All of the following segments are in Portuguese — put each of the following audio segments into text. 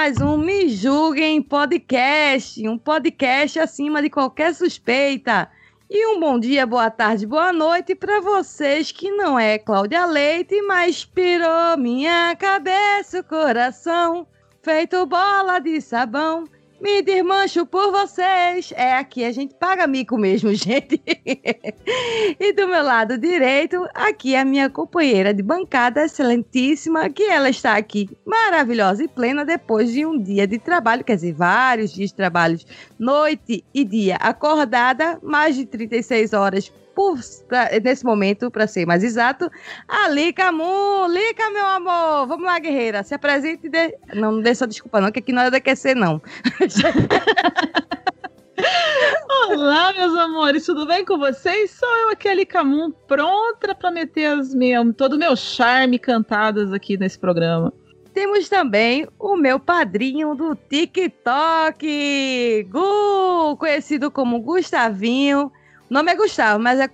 Mais um Me Julguem Podcast, um podcast acima de qualquer suspeita. E um bom dia, boa tarde, boa noite para vocês que não é Cláudia Leite, mas pirou minha cabeça, o coração, feito bola de sabão. Me desmancho por vocês. É aqui, a gente paga mico mesmo, gente. e do meu lado direito, aqui a minha companheira de bancada, excelentíssima, que ela está aqui maravilhosa e plena depois de um dia de trabalho, quer dizer, vários dias de trabalho, noite e dia acordada, mais de 36 horas por, pra- nesse momento, para ser mais exato. A Lica Mu, Lica, meu amor, vamos lá, guerreira, se apresente. e dê- Não, não dê só desculpa não, que aqui não é DQC não. Olá, meus amores, tudo bem com vocês? Sou eu aqui, Ali Camun, pronta para meter as meu, todo o meu charme cantadas aqui nesse programa. Temos também o meu padrinho do TikTok, Gu, conhecido como Gustavinho. Nome é Gustavo, mas é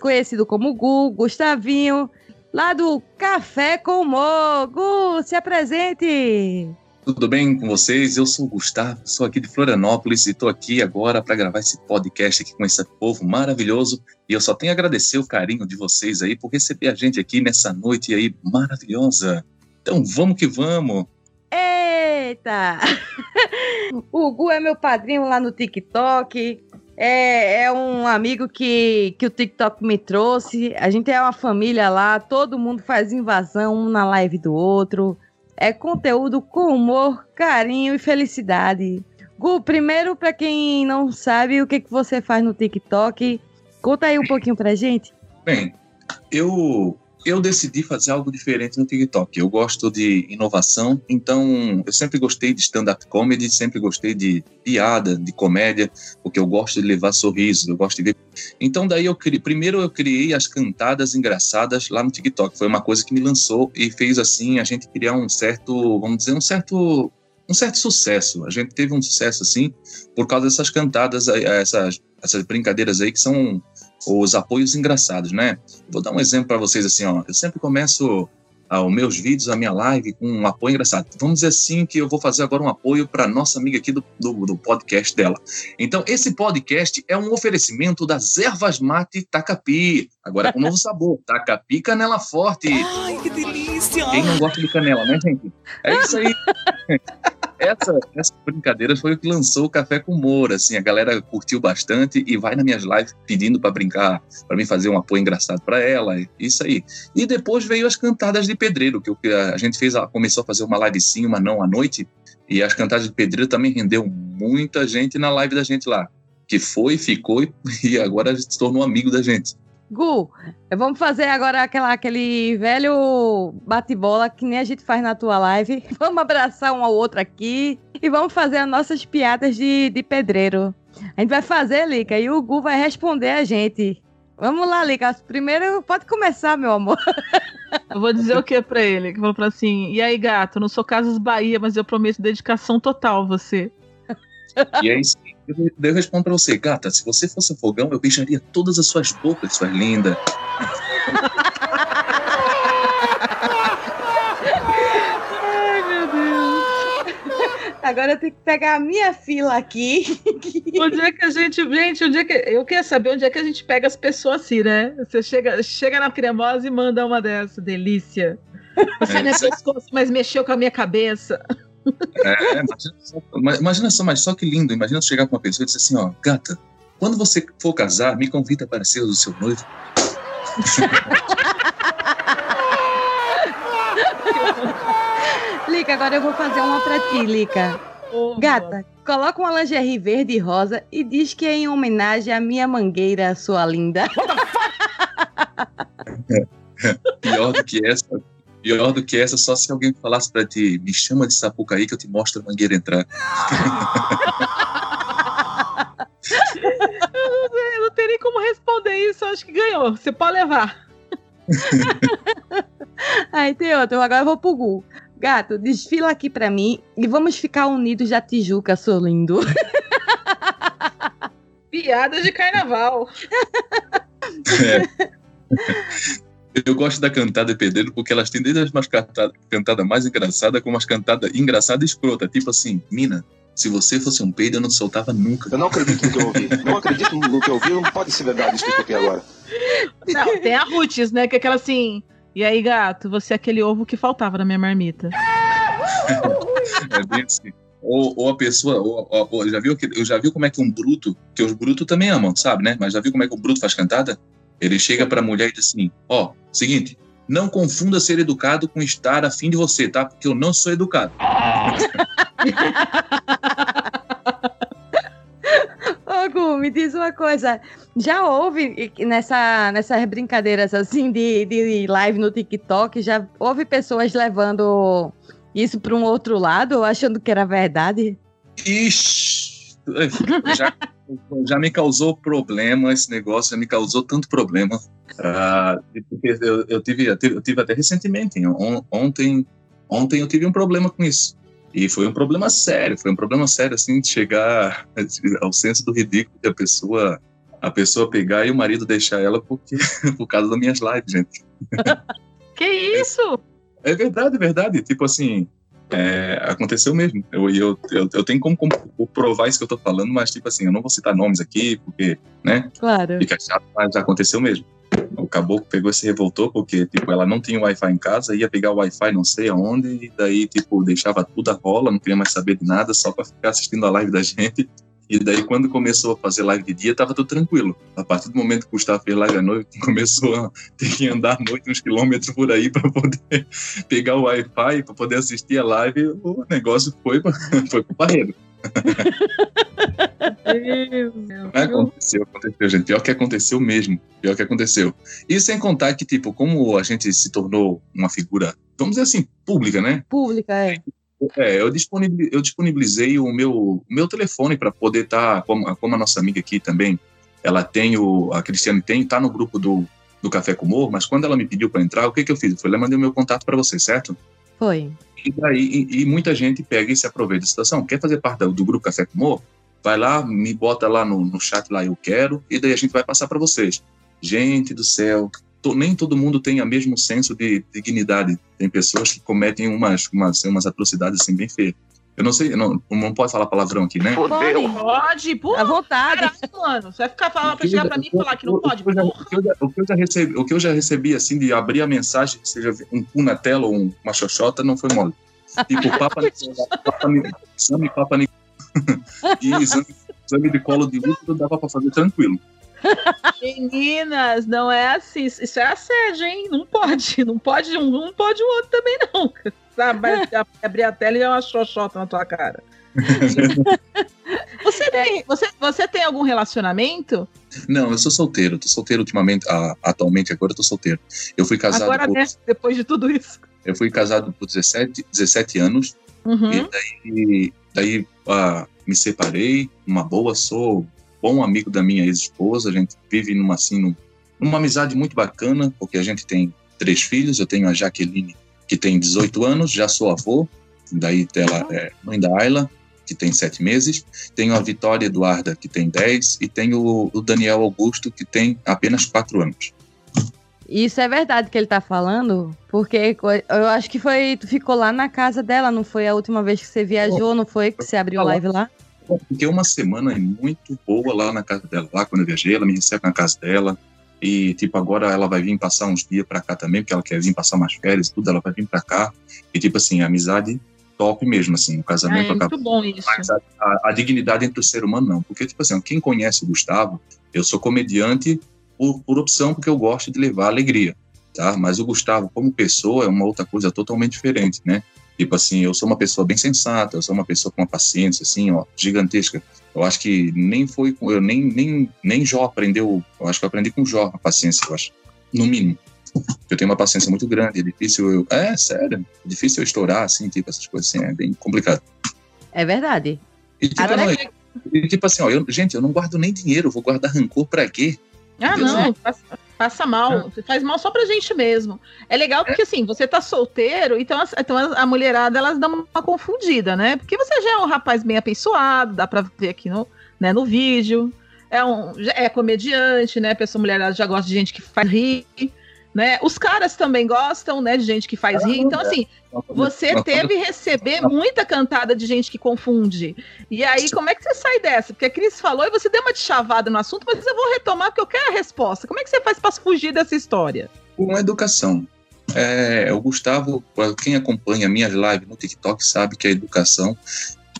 conhecido como Gu, Gustavinho, lá do Café com Humor. Gu, se apresente! Tudo bem com vocês? Eu sou o Gustavo, sou aqui de Florianópolis e estou aqui agora para gravar esse podcast aqui com esse povo maravilhoso. E eu só tenho a agradecer o carinho de vocês aí por receber a gente aqui nessa noite aí maravilhosa. Então vamos que vamos. Eita! o Gu é meu padrinho lá no TikTok. É, é um amigo que, que o TikTok me trouxe. A gente é uma família lá, todo mundo faz invasão um na live do outro. É conteúdo com humor, carinho e felicidade. Gu, primeiro, para quem não sabe o que, que você faz no TikTok, conta aí um pouquinho pra gente. Bem, eu eu decidi fazer algo diferente no TikTok. Eu gosto de inovação, então eu sempre gostei de stand-up comedy, sempre gostei de piada, de comédia, porque eu gosto de levar sorrisos, eu gosto de ver. Então daí eu criei, primeiro eu criei as cantadas engraçadas lá no TikTok. Foi uma coisa que me lançou e fez assim a gente criar um certo, vamos dizer, um certo um certo sucesso. A gente teve um sucesso assim por causa dessas cantadas, essas essas brincadeiras aí que são os apoios engraçados, né? Vou dar um exemplo para vocês assim, ó. Eu sempre começo ah, os meus vídeos, a minha live com um apoio engraçado. Vamos dizer assim que eu vou fazer agora um apoio para nossa amiga aqui do, do, do podcast dela. Então, esse podcast é um oferecimento das ervas mate Tacapi. Agora com novo sabor, Tacapi Canela Forte. Ai, que delícia! Quem não gosta de canela, né, gente? É isso aí. Essa, essa brincadeira foi o que lançou o Café com Humor, assim, a galera curtiu bastante e vai nas minhas lives pedindo para brincar, para mim fazer um apoio engraçado para ela, isso aí. E depois veio as cantadas de pedreiro, que a gente fez, começou a fazer uma live sim, uma não à noite, e as cantadas de pedreiro também rendeu muita gente na live da gente lá, que foi, ficou e agora se tornou amigo da gente. Gu, vamos fazer agora aquela, aquele velho bate-bola que nem a gente faz na tua live. Vamos abraçar um ao outro aqui e vamos fazer as nossas piadas de, de pedreiro. A gente vai fazer, Lica, e o Gu vai responder a gente. Vamos lá, Lica. Primeiro, pode começar, meu amor. Eu vou dizer o que para ele? Que vou falar assim: e aí, gato, não sou Casas Bahia, mas eu prometo dedicação total a você. E aí sim, eu, daí eu respondo pra você, gata, se você fosse um fogão, eu beijaria todas as suas bocas, sua linda. Ai, meu Deus. Agora eu tenho que pegar a minha fila aqui. Onde é que a gente. Gente, onde é que. Eu queria saber onde é que a gente pega as pessoas assim, né? Você chega, chega na cremosa e manda uma dessa. Delícia. Você É, não é pescoço, mas mexeu com a minha cabeça. É, imagina só, ma- imagina só, mas só que lindo. Imagina chegar com uma pessoa e dizer assim, ó, gata, quando você for casar, me convida para ser o seu noivo. Lica, agora eu vou fazer uma pra ti, Lica. Gata, coloca uma lingerie verde e rosa e diz que é em homenagem à minha mangueira, sua linda. Pior do que essa, pior do que essa, só se alguém falasse pra ti, me chama de Sapucaí que eu te mostro a mangueira entrar. Eu não tem nem como responder isso, acho que ganhou. Você pode levar. Aí tem outro, agora eu vou pro Gu. Gato, desfila aqui pra mim e vamos ficar unidos da Tijuca, sou lindo. Piadas de carnaval. É. Eu gosto da cantada pedreiro porque elas têm desde as mais cantadas cantada mais engraçada como as cantadas engraçada e escrota. Tipo assim, mina, se você fosse um peido, eu não soltava nunca. Eu não acredito no que eu ouvi. Não acredito no que eu ouvi. Não pode ser verdade isso que eu escutei agora. Não, tem a Roots, né? Que é aquela assim. E aí, gato, você é aquele ovo que faltava na minha marmita. É bem assim. Ou, ou a pessoa, ou, ou- ou- já viu que eu já viu como é que um bruto, que os brutos também amam, sabe, né? Mas já viu como é que o bruto faz cantada? Ele chega pra mulher e diz assim: "Ó, seguinte, não confunda ser educado com estar afim de você, tá? Porque eu não sou educado." Ô, Gu, me diz uma coisa. Já houve nessa, nessas brincadeiras assim de, de live no TikTok, já houve pessoas levando isso para um outro lado, achando que era verdade? Ixi, já, já me causou problema esse negócio, já me causou tanto problema. Ah, porque eu, eu, tive, eu tive- até recentemente, on- ontem, ontem eu tive um problema com isso. E foi um problema sério, foi um problema sério, assim, de chegar ao senso do ridículo de a pessoa, a pessoa pegar e o marido deixar ela porque, por causa das minhas lives, gente. Que isso? É verdade, é verdade. Tipo assim, é, aconteceu mesmo. Eu, eu, eu, eu tenho como, como provar isso que eu tô falando, mas tipo assim, eu não vou citar nomes aqui, porque, né, Claro. fica chato, mas já aconteceu mesmo. O caboclo pegou e se revoltou porque, tipo, ela não tinha Wi-Fi em casa, ia pegar o Wi-Fi não sei aonde, e daí, tipo, deixava tudo a rola, não queria mais saber de nada, só pra ficar assistindo a live da gente. E daí, quando começou a fazer live de dia, tava tudo tranquilo. A partir do momento que o Gustavo fez live à noite, começou a ter que andar à noite uns quilômetros por aí para poder pegar o Wi-Fi, para poder assistir a live, o negócio foi, pra- foi pro barreiro. Aconteceu, aconteceu, gente. Pior que aconteceu mesmo. Pior que aconteceu. E sem contar que, tipo, como a gente se tornou uma figura, vamos dizer assim, pública, né? Pública, é. É, eu, disponibil- eu disponibilizei o meu, o meu telefone para poder estar, como, como a nossa amiga aqui também, ela tem o, a Cristiane tem, tá no grupo do, do Café com Humor, mas quando ela me pediu para entrar, o que que eu fiz? Eu e mandei o meu contato para você, certo? Foi. E, daí, e, e muita gente pega e se aproveita da situação. Quer fazer parte do, do grupo Café com Humor? Vai lá, me bota lá no, no chat lá, eu quero, e daí a gente vai passar para vocês. Gente do céu, to- nem todo mundo tem o mesmo senso de dignidade. Tem pessoas que cometem umas, umas, umas atrocidades assim bem feias. Eu não sei, não, não pode falar palavrão aqui, né? Pode, Pode, pô. à vontade. Caralho, mano. Você vai ficar falando pra chegar pra mim e falar que não pode? O que eu já- Porra. o que já- o que eu já recebi, o que eu já recebi, assim, de abrir a mensagem, seja um cu na tela ou um- uma xoxota, não foi mole. Tipo, papa, papa, exame papa e exame, exame de colo de útero dava pra fazer tranquilo. Meninas, não é assim. Isso é assédio, hein? Não pode. Não pode um, não pode o outro também, não. Sabe? Abrir a tela e dar uma xoxota na tua cara. Você tem, você, você tem algum relacionamento? Não, eu sou solteiro, tô solteiro ultimamente, ah, atualmente agora eu tô solteiro. Eu fui casado Agora, por, né? Depois de tudo isso. eu fui casado por 17, 17 anos Uhum. E daí, daí ah, me separei, uma boa, sou bom amigo da minha ex-esposa, a gente vive numa, assim, num- numa amizade muito bacana, porque a gente tem três filhos, eu tenho a Jaqueline, que tem 18 anos, já sou avô, daí ela é mãe da Ayla, que tem sete meses, tenho a Vitória Eduarda, que tem 10, e tenho o Daniel Augusto, que tem apenas quatro anos. Isso é verdade que ele tá falando, porque eu acho que foi. Tu ficou lá na casa dela, não foi a última vez que você viajou, não foi? Que você abriu live lá? Fiquei uma semana muito boa lá na casa dela. Lá quando eu viajei, ela me recebe na casa dela. E, tipo, agora ela vai vir passar uns dias pra cá também, porque ela quer vir passar umas férias tudo. Ela vai vir pra cá. E, tipo assim, amizade top mesmo, assim. O Ah, casamento é acaba. muito bom isso. Mas a, a- a dignidade entre o ser humano, não. Porque, tipo assim, quem conhece o Gustavo, eu sou comediante por, por opção, porque eu gosto de levar alegria, tá? Mas o Gustavo, como pessoa, é uma outra coisa totalmente diferente, né? Tipo assim, eu sou uma pessoa bem sensata, eu sou uma pessoa com uma paciência, assim, ó, gigantesca. Eu acho que nem foi, com- eu nem, nem, nem Jó aprendeu, eu acho que eu aprendi com Jó a paciência, eu acho, no mínimo. Eu tenho uma paciência muito grande, é difícil eu, é, sério, é difícil eu estourar, assim, tipo, essas coisas assim, é bem complicado. É verdade. E tipo, não- e, tipo assim, ó, eu- gente, eu não guardo nem dinheiro, eu vou guardar rancor pra quê? Ah, não, passa, passa mal. Faz mal só pra gente mesmo. É legal porque, assim, você tá solteiro, então, as- então a mulherada, elas dão uma confundida, né? Porque você já é um rapaz bem apessoado, dá pra ver aqui no, né, no vídeo. É, um, é comediante, né? A pessoa mulherada já gosta de gente que faz rir, né? Os caras também gostam, né, de gente que faz rir. Então, assim, você teve receber muita cantada de gente que confunde. E aí, como é que você sai dessa? Porque a Cris falou e você deu uma de chavada no assunto, mas eu vou retomar porque eu quero a resposta. Como é que você faz para fugir dessa história? com educação. É, o Gustavo, quem acompanha minhas lives no TikTok sabe que a educação,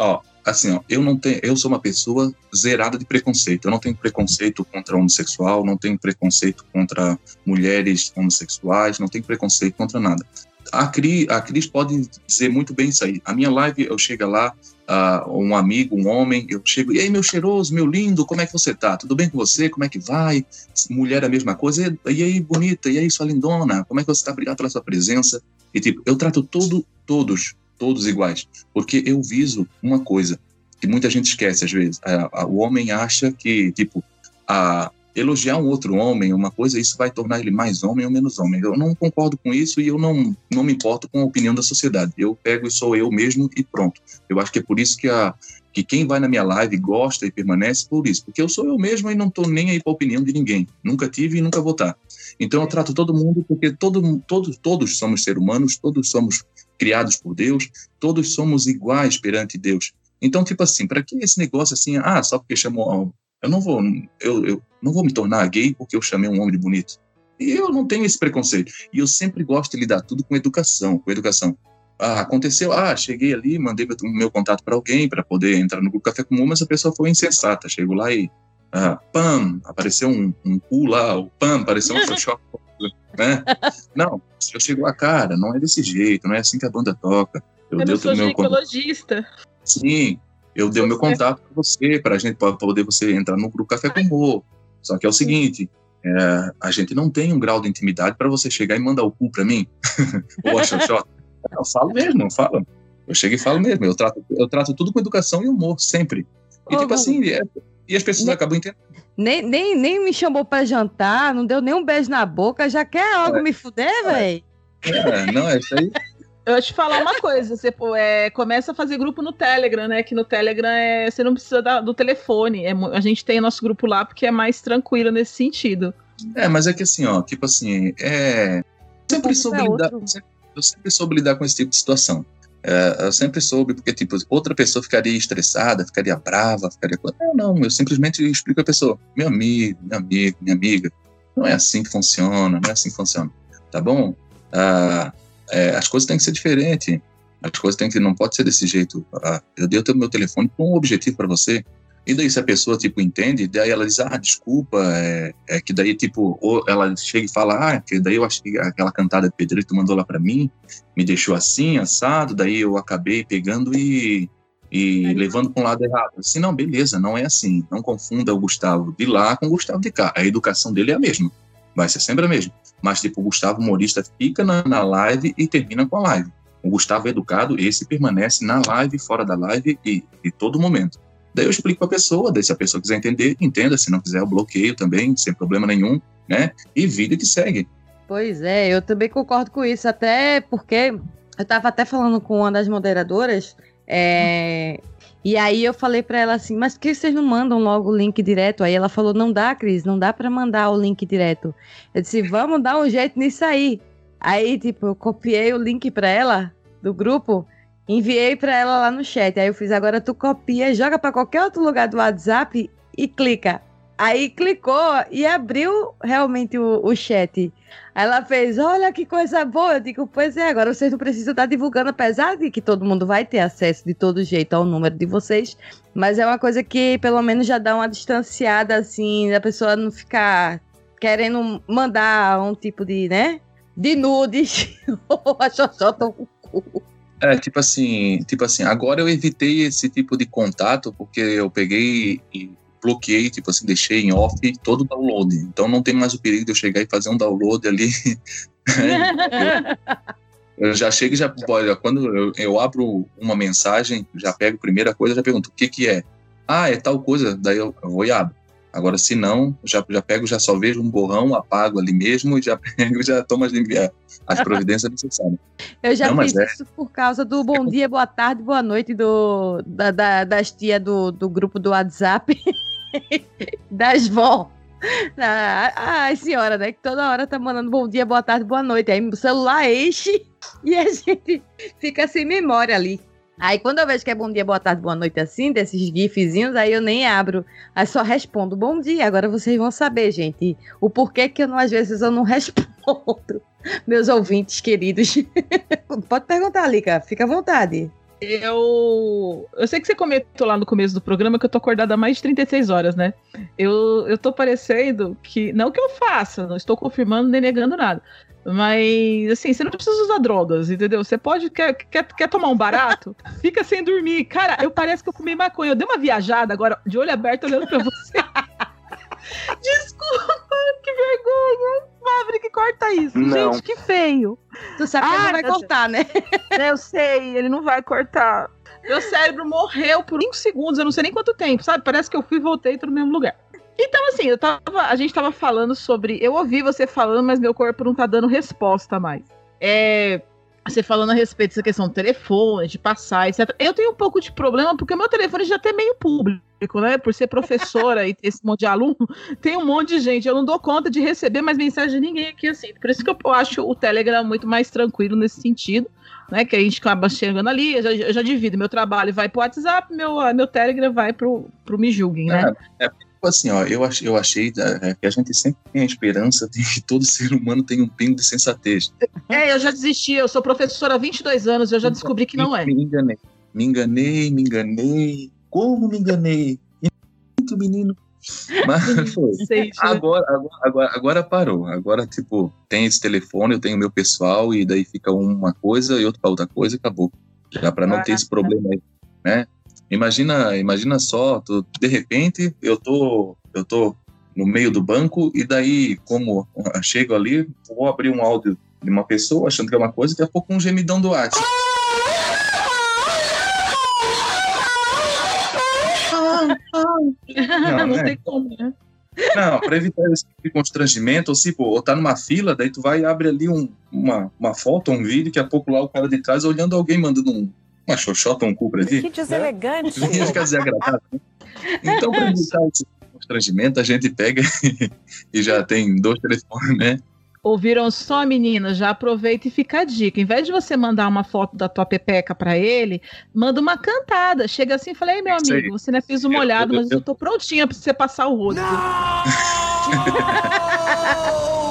ó, assim, ó, eu não tenho, eu sou uma pessoa zerada de preconceito. Eu não tenho preconceito contra homossexual, não tenho preconceito contra mulheres homossexuais, não tenho preconceito contra nada. A Cris, a Cris pode dizer muito bem isso aí. A minha live, eu chego lá, ah, um amigo, um homem, eu chego, e aí, meu cheiroso, meu lindo, como é que você tá? Tudo bem com você? Como é que vai? Mulher, a mesma coisa. E, e aí, bonita? E aí, sua lindona? Como é que você tá? Obrigado pela sua presença. E, tipo, eu trato todo, todos, todos iguais. Porque eu viso uma coisa que muita gente esquece às vezes. A- o homem acha que, tipo, a, elogiar um outro homem, uma coisa, isso vai tornar ele mais homem ou menos homem. Eu não concordo com isso e eu não, não me importo com a opinião da sociedade. Eu pego e sou eu mesmo e pronto. Eu acho que é por isso que, a, que quem vai na minha live gosta e permanece por isso. Porque eu sou eu mesmo e não tô nem aí para a opinião de ninguém. Nunca tive e nunca vou estar. Então eu trato todo mundo porque todo, todos, todos somos seres humanos, todos somos criados por Deus, todos somos iguais perante Deus. Então, tipo assim, para que esse negócio assim, ah, só porque chamou. Eu não vou, eu, eu não vou me tornar gay porque eu chamei um homem de bonito. E eu não tenho esse preconceito. E eu sempre gosto de lidar tudo com educação, com educação. Ah, aconteceu, ah, cheguei ali, mandei meu, meu contato para alguém para poder entrar no grupo Café Comum, mas a pessoa foi insensata. Chegou lá e, ah, pam, apareceu um, um cu lá, o pam, apareceu um Photoshop, né? Não, eu chego lá, cara, não é desse jeito, não é assim que a banda toca. Eu, Eu dei sou o meu contato. ginecologista. Sim, eu dei o meu Você. contato para você, para gente pra poder você entrar no grupo Café com Humor. Só que é o seguinte, é, a gente não tem um grau de intimidade para você chegar e mandar o cu para mim, ou a xoxota. Eu falo mesmo, eu falo. Eu chego e falo mesmo. Eu trato, eu trato tudo com educação e humor, sempre. E Ô, tipo assim, é- e as pessoas Ne- acabam entendendo. Nem, nem, nem me chamou pra jantar, não deu nem um beijo na boca, já quer logo É. me fuder, velho? É, não, é isso aí. Eu vou te falar uma coisa, você pô, é, começa a fazer grupo no Telegram, né? Que no Telegram é, você não precisa da- do telefone. É a gente tem nosso grupo lá porque é mais tranquilo nesse sentido. É, mas é que assim, ó, tipo assim, é. Eu sempre Como soube é lidar, sempre- eu sempre soube lidar com esse tipo de situação. É, eu sempre soube, porque, tipo, outra pessoa ficaria estressada, ficaria brava, ficaria. Não, não, eu simplesmente explico a pessoa, meu amigo, meu amigo, minha amiga, não é assim que funciona, não é assim que funciona, tá bom? Ah, é, as coisas têm que ser diferentes, as coisas têm que, não pode ser desse jeito. Ah, eu dei o meu telefone com um objetivo para você, e daí, se a pessoa, tipo, entende, daí ela diz, ah, desculpa, é, é que daí, tipo, ou ela chega e fala, ah, que daí eu achei que aquela cantada de Pedrito tu mandou lá pra mim, me deixou assim, assado, daí eu acabei pegando e, e levando para um lado errado. Assim, não, beleza, não é assim. Não confunda o Gustavo de lá com o Gustavo de cá. A educação dele é a mesma. Vai ser sempre a mesma. Mas, tipo, o Gustavo humorista fica na, na live e termina com a live. O Gustavo educado, esse permanece na live, fora da live e, e todo momento. Daí eu explico para a pessoa, daí se a pessoa quiser entender, entenda. Se não quiser, eu bloqueio também, sem problema nenhum, né? E vida que segue. Pois é, eu também concordo com isso, até porque eu tava até falando com uma das moderadoras, é, e aí eu falei pra ela assim, mas por que vocês não mandam logo o link direto? Aí ela falou, não dá, Cris, não dá pra mandar o link direto. Eu disse, vamos dar um jeito nisso aí. Aí, tipo, eu copiei o link pra ela, do grupo, enviei pra ela lá no chat. Aí eu fiz, agora tu copia, joga pra qualquer outro lugar do WhatsApp e clica. Aí clicou e abriu realmente o, o chat. Aí ela fez, olha que coisa boa. Eu digo, pois é, agora vocês não precisam estar divulgando, apesar de que todo mundo vai ter acesso de todo jeito ao número de vocês. Mas é uma coisa que pelo menos já dá uma distanciada, assim, da pessoa não ficar querendo mandar um tipo de, né? De nudes a xoxota o cu. É, tipo assim, tipo assim, agora eu evitei esse tipo de contato porque eu peguei e bloqueei, tipo assim, deixei em off todo o download. Então não tem mais o perigo de eu chegar e fazer um download ali. eu, eu já chego e já, olha, quando eu, eu abro uma mensagem, já pego a primeira coisa, já pergunto, o que que é? Ah, é tal coisa, daí eu, eu vou e abro. Agora, se não, já, já pego, já só vejo um borrão, apago ali mesmo e já pego, já tomo as, as providências necessárias. Eu já Não, fiz é- isso por causa do bom dia, boa tarde, boa noite do, da, da- das tias do, do grupo do WhatsApp, das vó. Ah, Ai, senhora, né? Que toda hora tá mandando bom dia, boa tarde, boa noite. Aí o celular enche e a gente fica sem memória ali. Aí quando eu vejo que é bom dia, boa tarde, boa noite assim, desses gifzinhos, aí eu nem abro. Aí só respondo bom dia. Agora vocês vão saber, gente, o porquê que eu não, às vezes eu não respondo. Meus ouvintes queridos. Pode perguntar, Lica, fica à vontade. Eu, eu sei que você comentou lá no começo do programa que eu tô acordada há mais de 36 horas, né? Eu, eu tô parecendo que. Não que eu faça, não estou confirmando nem negando nada. Mas, assim, você não precisa usar drogas, entendeu? Você pode. Quer, quer, quer tomar um barato? Fica sem dormir. Cara, eu parece que eu fumei maconha. Eu dei uma viajada agora, de olho aberto, olhando pra você. Desculpa, que vergonha. Maverick, corta isso. Não. Gente, que feio. Tu sabe que Ah, ele não vai meu cortar, né? Eu sei, ele não vai cortar. Meu cérebro morreu por 5 segundos, eu não sei nem quanto tempo, sabe? Parece que eu fui e voltei tô no mesmo lugar. Então, assim, eu tava, a gente tava falando sobre. Eu ouvi você falando, mas meu corpo não tá dando resposta mais. É. Você falando a respeito dessa questão do telefone, de passar, etc. Eu tenho um pouco de problema porque o meu telefone já é meio público, né? Por ser professora e esse monte de aluno, tem um monte de gente. Eu não dou conta de receber mais mensagem de ninguém aqui assim. Por isso que eu acho o Telegram muito mais tranquilo nesse sentido né? Que a gente acaba chegando ali, eu já, eu já divido meu trabalho, vai pro WhatsApp, meu, meu Telegram vai pro, pro Me Julguem, né? Tipo assim, ó, eu, ach, eu achei é, que a gente sempre tem a esperança de que todo ser humano tem um pingo de sensatez. É, eu já desisti, eu sou professora há 22 anos, eu já descobri que não é. Me enganei. Me enganei, me enganei. Como me enganei? Muito menino. Mas foi. Sei, Agora, agora, agora, agora parou. Agora, tipo, tem esse telefone, eu tenho meu pessoal, e daí fica uma coisa e outra para outra coisa e acabou. Já para não ter esse problema aí, né? Imagina, imagina só, tu, de repente eu tô, eu tô no meio do banco e daí, como chego ali, vou abrir um áudio de uma pessoa achando que é uma coisa, daqui a pouco um gemidão do WhatsApp. não, né? tem como, né? Não, para evitar esse tipo de constrangimento, ou se, pô, ou tá numa fila, daí tu vai e abre ali um, uma, uma foto, um vídeo, daqui a pouco lá o cara de trás olhando alguém mandando um, uma xoxota, um cu pra ti. Que deselegante. Ninguém fica desagradável. né? Então, para evitar esse constrangimento, a gente pega e já tem dois telefones, né? Ouviram só, meninas? Já aproveita e fica a dica. Em vez de você mandar uma foto da tua pepeca pra ele, manda uma cantada. Chega assim e fala: Ei, meu Isso aí. amigo, você não é piso molhado, eu- mas eu tô prontinha pra você passar o rosto. Se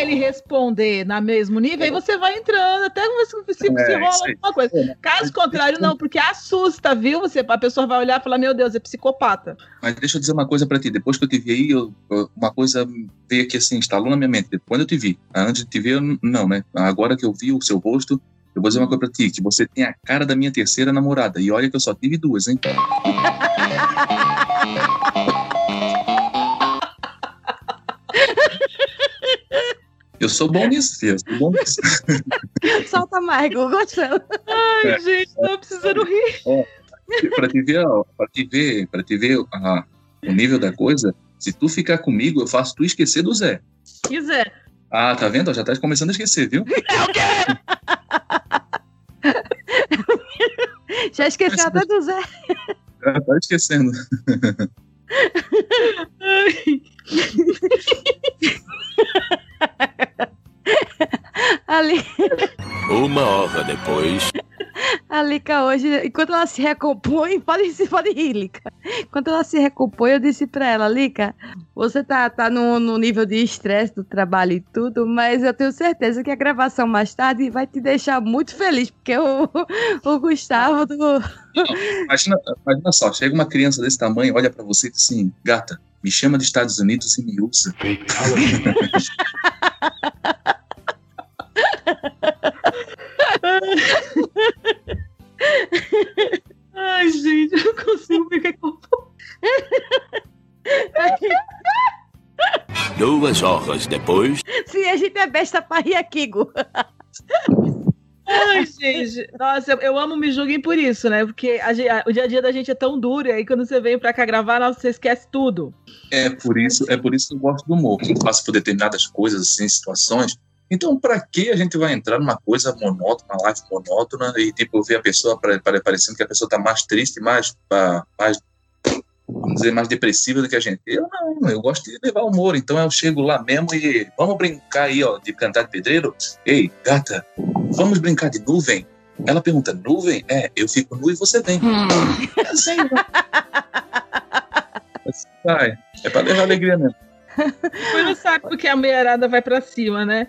ele responder na mesmo nível, aí você vai entrando, até você se, É, se rola isso aí. alguma coisa. Caso contrário, não, porque assusta, viu? Você, a pessoa vai olhar e falar: Meu Deus, é psicopata. Mas deixa eu dizer uma coisa pra ti. Depois que eu te vi aí, eu- uma coisa veio aqui assim, instalou na minha mente. Quando eu te vi, antes de te ver, não, né? Agora que eu vi o seu rosto, eu vou dizer uma coisa pra ti, que você tem a cara da minha terceira namorada. E olha que eu só tive duas, hein? Eu sou bom nisso, filho. Eu sou bom nisso. Solta mais, gostando. Ai, É. gente, tô precisando rir. pra te ver, ó, pra te ver, pra te ver ah, o nível da coisa, se tu ficar comigo, eu faço tu esquecer do Zé. Quiser. Ah, tá vendo? Já tá começando a esquecer, viu? Já esqueceu até do Zé. Já tá esquecendo. Ali, Uma hora depois. a Lica hoje, enquanto ela se recompõe, pode, pode rir, Lica. Enquanto ela se recompõe, eu disse pra ela, Lica, você tá, tá no, no nível de estresse do trabalho e tudo, mas eu tenho certeza que a gravação mais tarde vai te deixar muito feliz, porque o, o Gustavo do, Imagina, imagina só, chega uma criança desse tamanho, olha pra você e diz assim, gata, me chama de Estados Unidos e me usa. Ai, gente, eu não consigo ficar com. É Duas horas depois. Sim, a gente é besta pra rir aqui, Gu. Nossa, eu, eu amo Me Julguem por isso, né? Porque a a- o dia a dia da gente é tão duro, e aí quando você vem pra cá gravar, nossa, você esquece tudo. É por isso, é por isso que eu gosto do humor, eu faço por determinadas coisas, assim, situações. Então, pra que a gente vai entrar numa coisa monótona, uma live monótona, e tipo, ver a pessoa pare- pare- parecendo que a pessoa tá mais triste, mais, ah, mais, vamos dizer, mais depressiva do que a gente. Eu não, eu gosto de levar humor, então eu chego lá mesmo e vamos brincar aí, ó, de cantar de pedreiro. Ei, gata, vamos brincar de nuvem? Ela pergunta, nuvem? É, eu fico nu e você vem. É assim, vai. É pra levar alegria mesmo. Foi no saco porque a mulherada vai pra cima, né?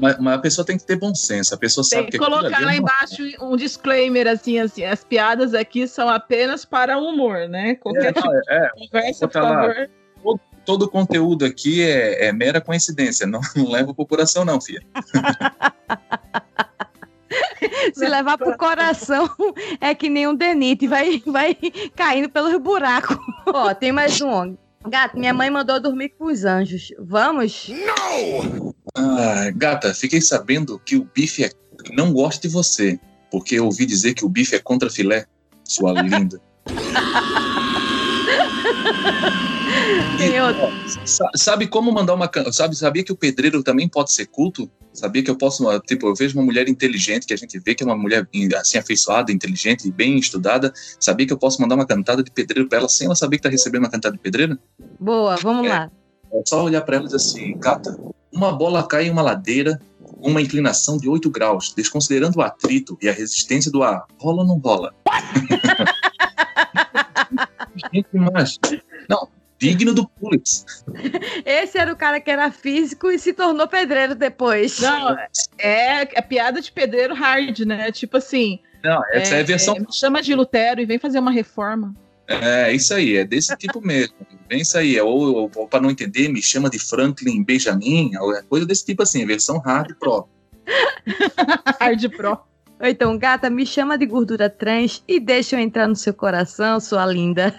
Mas, mas a pessoa tem que ter bom senso. A pessoa Tem sabe que que colocar ali é lá uma- embaixo um disclaimer, assim, assim, as piadas aqui são apenas para o humor, né? Qualquer É, tipo não, é, de conversa, por botar lá. favor. Todo o conteúdo aqui é, é mera coincidência. Não, não leva pro coração, não, filha. Se levar pro coração, é que nem um denite, vai, vai caindo pelos buracos. Ó, tem mais um. ó. Gato, minha mãe mandou dormir com os anjos. Vamos? Ah, gata, fiquei sabendo que o bife é... não gosta de você. Porque eu ouvi dizer que o bife é contra filé. Sua linda. Tem outro. Sa- Sabe como mandar uma sabe Sabia que o pedreiro também pode ser culto? Sabia que eu posso, tipo, eu vejo uma mulher inteligente, que a gente vê que é uma mulher assim afeiçoada, inteligente, bem estudada. Sabia que eu posso mandar uma cantada de pedreiro pra ela sem ela saber que tá recebendo uma cantada de pedreiro? Boa, vamos É. lá. É só olhar pra ela e dizer assim, gata, uma bola cai em uma ladeira com uma inclinação de 8 graus, desconsiderando o atrito e a resistência do ar. Rola ou não rola? Gente, mas... Não, digno do Pulitzer. Esse era o cara que era físico e se tornou pedreiro depois. Não, é, é piada de pedreiro hard, né? Tipo assim. Não, essa é, a versão. me chama de Lutero e vem fazer uma reforma. É isso aí, é desse tipo mesmo. Bem isso aí. é Ou, ou, ou para não entender, me chama de Franklin Benjamin, ou é coisa desse tipo assim, versão hard pro. hard pro. Ou então, gata, me chama de gordura trans e deixa eu entrar no seu coração, sua linda.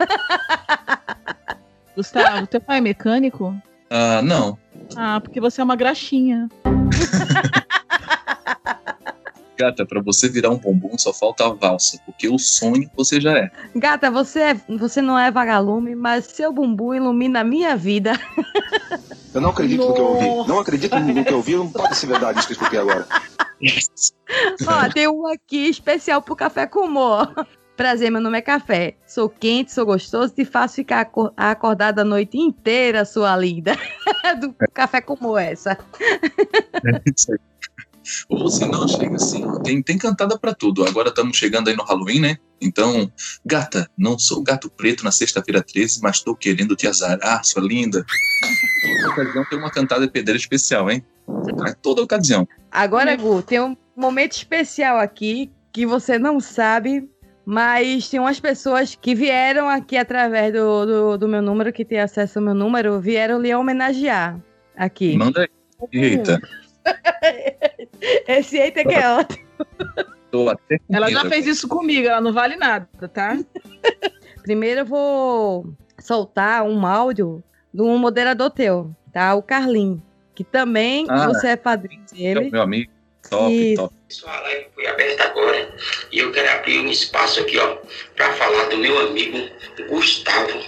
Gustavo, teu pai é mecânico? Ah, não. Ah, porque você é uma graxinha. Gata, pra você virar um bombom só falta a valsa, porque o sonho você já é. Gata, você, é- você não é vagalume, mas seu bumbum ilumina a minha vida. Eu não acredito no que eu ouvi. Não acredito no que eu ouvi. Não pode ser verdade isso que eu escutei agora. Ó, tem um aqui especial pro Café com Humor. Prazer, meu nome é Café. Sou quente, sou gostoso, te faço ficar acor- acordada a noite inteira, sua linda. Do Café com Humor, essa. É isso aí. Ou se não, chega assim, tem, tem cantada pra tudo. Agora estamos chegando aí no Halloween, né? Então, gata, não sou gato preto na sexta-feira 13, mas tô querendo te azarar, sua linda. Toda ocasião tem uma cantada de pedreiro especial, hein? É toda ocasião. Agora, Gu, tem um momento especial aqui que você não sabe, mas tem umas pessoas que vieram aqui através do, do, do meu número, que tem acesso ao meu número, vieram lhe homenagear aqui. Manda aí. Eita, Esse eita que é ótimo. tô até com Ela já fez isso comigo, ela não vale nada, tá? Primeiro eu vou soltar um áudio de um moderador teu, tá? O Carlin, que também Ah. você é padrinho É dele. meu amigo. Top, Isso. top. Sua live foi aberta agora e eu quero abrir um espaço aqui, ó, para falar do meu amigo Gustavo,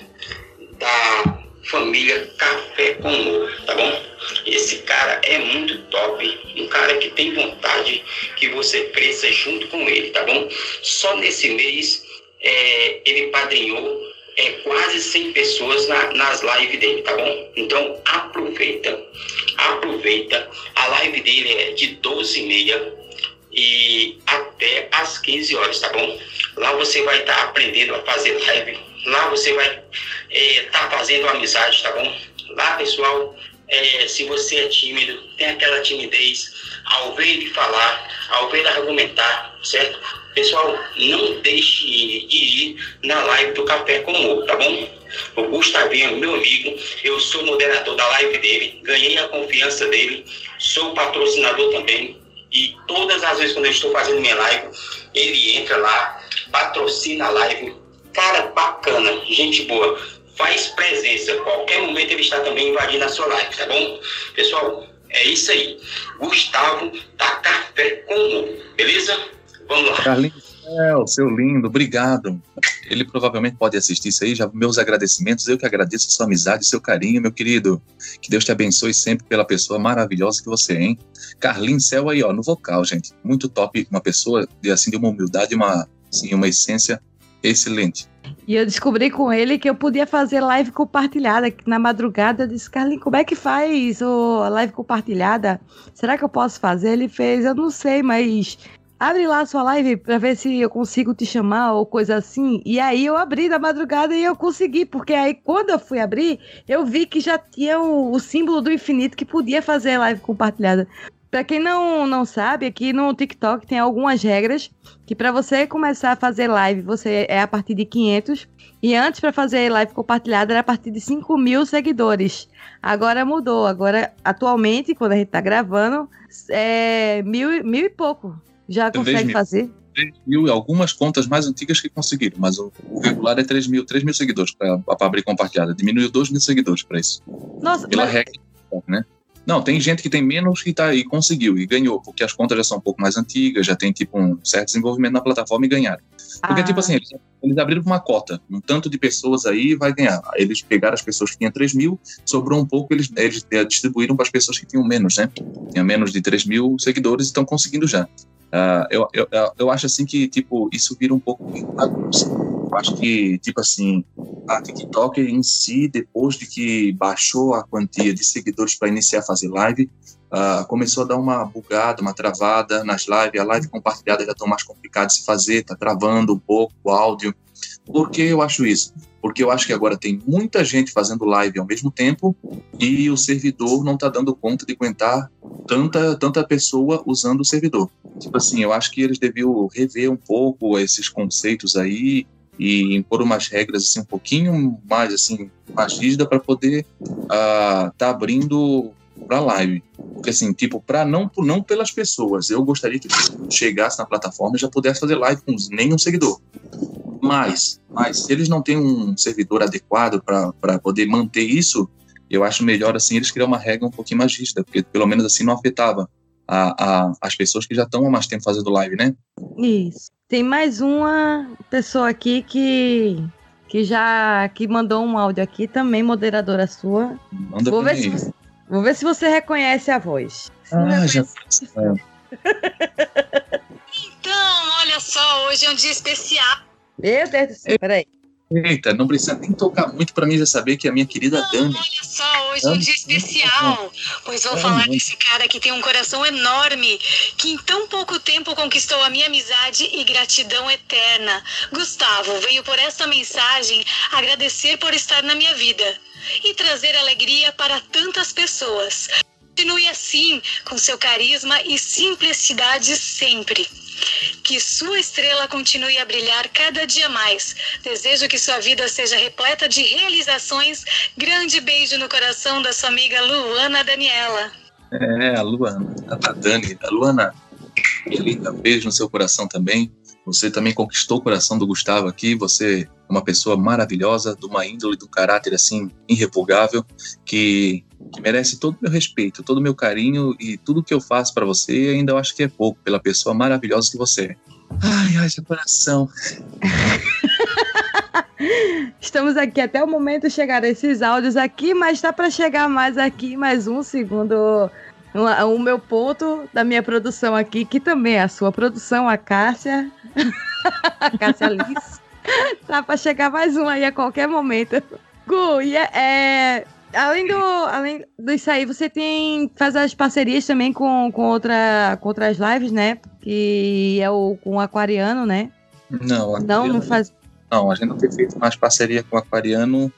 da família Café com Humor, tá bom? Esse cara é muito top, um cara que tem vontade que você cresça junto com ele, tá bom? Só nesse mês é, ele padrinhou é, quase 100 pessoas na- nas lives dele, tá bom? Então aproveita, aproveita. A live dele é de 12 e meia e até às 15 horas, tá bom? Lá você vai estar aprendendo a fazer live, lá você vai estar fazendo amizade, tá bom? Lá, pessoal, é, se você é tímido, tem aquela timidez, ao ver ele falar, ao ver ele argumentar, certo? Pessoal, não deixe de ir na live do Café com tá bom? O Gustavinho, meu amigo, eu sou moderador da live dele, ganhei a confiança dele, sou patrocinador também. E todas as vezes quando eu estou fazendo minha live, ele entra lá, patrocina a live. Cara, bacana, gente boa. faz presença. Qualquer momento ele está também invadindo a sua live, tá bom? Pessoal, é isso aí. Gustavo da Café com Humor, beleza? Vamos lá. Carlinhos seu lindo, obrigado. Ele provavelmente pode assistir isso aí. Já meus agradecimentos. Eu que agradeço sua amizade, seu carinho, meu querido. Que Deus te abençoe sempre pela pessoa maravilhosa que você é, hein? Carlinhos Céu aí, ó, no vocal, gente. Muito top. Uma pessoa de, assim, de uma humildade, uma, assim, uma essência excelente. E eu descobri com ele que eu podia fazer live compartilhada. Na madrugada eu disse, Carlinhos, como é que faz o live compartilhada? Será que eu posso fazer? Ele fez, eu não sei, mas abre lá a sua live pra ver se eu consigo te chamar ou coisa assim. E aí eu abri na madrugada e eu consegui, porque aí quando eu fui abrir, eu vi que já tinha o, o símbolo do infinito que podia fazer live compartilhada. Pra quem não, não sabe, aqui no TikTok tem algumas regras que para você começar a fazer live, você é a partir de 500 e antes para fazer live compartilhada era a partir de 5 mil seguidores. Agora mudou, agora atualmente, quando a gente tá gravando, é mil, mil e pouco. Já consegue fazer? 3 mil, algumas contas mais antigas que conseguiram, mas o, o regular é 3 mil, 3 mil seguidores para abrir compartilhada. Diminuiu 2 mil seguidores para isso. Nossa, Pela mas... regra, né? Não, tem gente que tem menos que tá aí, conseguiu e ganhou, porque as contas já são um pouco mais antigas, já tem tipo um certo desenvolvimento na plataforma e ganharam. Porque, Ah. tipo assim, eles, eles abriram uma cota, um tanto de pessoas aí vai ganhar. Eles pegaram as pessoas que tinham 3 mil, sobrou um pouco, eles, eles eh, distribuíram para as pessoas que tinham menos, né? Tinha menos de 3 mil seguidores e estão conseguindo já. Ah, eu, eu, eu- acho assim que, tipo, isso vira um pouco. Eu acho que, tipo assim, a TikTok em si, depois de que baixou a quantia de seguidores para iniciar a fazer live, ah, começou a dar uma bugada, uma travada nas lives. A live compartilhada já estão mais complicada de se fazer, tá travando um pouco o áudio. Por que eu acho isso? Porque eu acho que agora tem muita gente fazendo live ao mesmo tempo e o servidor não está dando conta de aguentar tanta, tanta pessoa usando o servidor. Tipo assim, eu acho que eles deviam rever um pouco esses conceitos aí e impor umas regras assim um pouquinho mais assim mais rígida para poder estar tá abrindo para live. Porque assim, tipo, para não não pelas pessoas, eu gostaria que chegasse na plataforma e já pudesse fazer live com nenhum seguidor. Mas, mas se eles não têm um servidor adequado para poder manter isso, eu acho melhor assim eles criar uma regra um pouquinho mais rígida, porque pelo menos assim não afetava a, a, as pessoas que já estão há mais tempo fazendo live, né? Isso. Tem mais uma pessoa aqui que que já que mandou um áudio aqui também, moderadora sua. Manda Vou ver, se você, vou ver se você reconhece a voz. Se não Ah, já. Então, olha só, hoje é um dia especial. Meu Deus do céu, peraí. Eita, não precisa nem tocar muito para mim já saber que a minha querida Dani. Olha só, hoje é um dia especial. Pois vou falar desse cara que tem um coração enorme, que em tão pouco tempo conquistou a minha amizade e gratidão eterna. Gustavo, venho por esta mensagem agradecer por estar na minha vida e trazer alegria para tantas pessoas. Continue assim, com seu carisma e simplicidade sempre. Que sua estrela continue a brilhar cada dia mais. Desejo que sua vida seja repleta de realizações. Grande beijo no coração da sua amiga Luana Daniela. É, a Luana, a Dani. A Luana, minha linda, beijo no seu coração também. Você também conquistou o coração do Gustavo aqui. Você uma pessoa maravilhosa, de uma índole, de um caráter assim irrevogável, que, que merece todo o meu respeito, todo o meu carinho e tudo que eu faço para você. Ainda eu acho que é pouco pela pessoa maravilhosa que você é. Ai, ai, seu coração. Estamos aqui até o momento chegaram esses áudios aqui, mas tá para chegar mais aqui, mais um segundo o, meu ponto da minha produção aqui, que também é a sua produção, a Cássia. a Cássia Liz. tá para chegar mais um aí a qualquer momento. Gu, e é, é, além do além disso aí, você tem faz as parcerias também com, com, outra, com outras lives, né? Que é o com o Aquariano, né? Não, Não, não faz. Não, a gente não tem feito mais parceria com o Aquariano,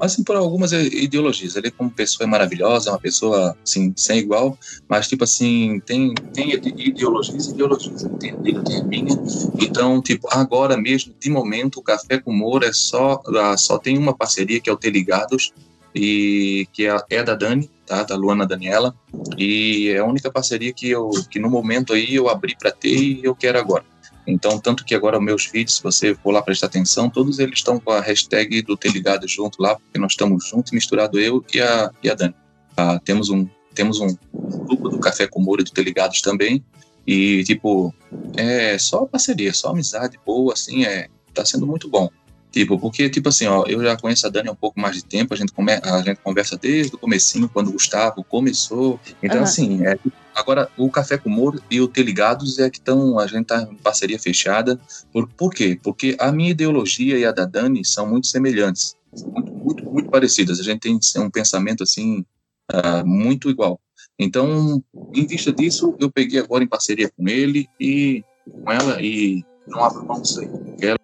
assim, por algumas ideologias. Ele, como pessoa, é maravilhosa, é uma pessoa, assim, sem igual, mas, tipo assim, tem, tem ideologias ideologias. Ele tem dele, tenho a minha. Então, tipo, agora mesmo, de momento, o Café com Moura é só, ah, só tem uma parceria, que é o Ter Ligados, e que é, é da Dani, tá? Da Luana Daniela, e é a única parceria que eu, que no momento aí eu abri para ter e eu quero agora. Então, tanto que agora meus vídeos, se você for lá prestar atenção, todos eles estão com a hashtag do Ter Ligado junto lá, porque nós estamos juntos, misturado eu e a, e a Dani. Ah, temos um temos um grupo do Café com Moura do Ter Ligados também, e, tipo, é só parceria, só amizade boa, assim, é, tá sendo muito bom. Tipo, porque, tipo assim, ó, eu já conheço a Dani há um pouco mais de tempo, a gente, come, a gente conversa desde o comecinho, quando o Gustavo começou. Então, Aham. assim, é, agora o Café com Moro e o Ter Ligados é que estão, a gente tá em parceria fechada. Por, por quê? Porque a minha ideologia e a da Dani são muito semelhantes, muito, muito, muito parecidas. A gente tem um pensamento, assim, ah, muito igual. Então, em vista disso, eu peguei agora em parceria com ele e com ela e não abro mão disso aí. Ela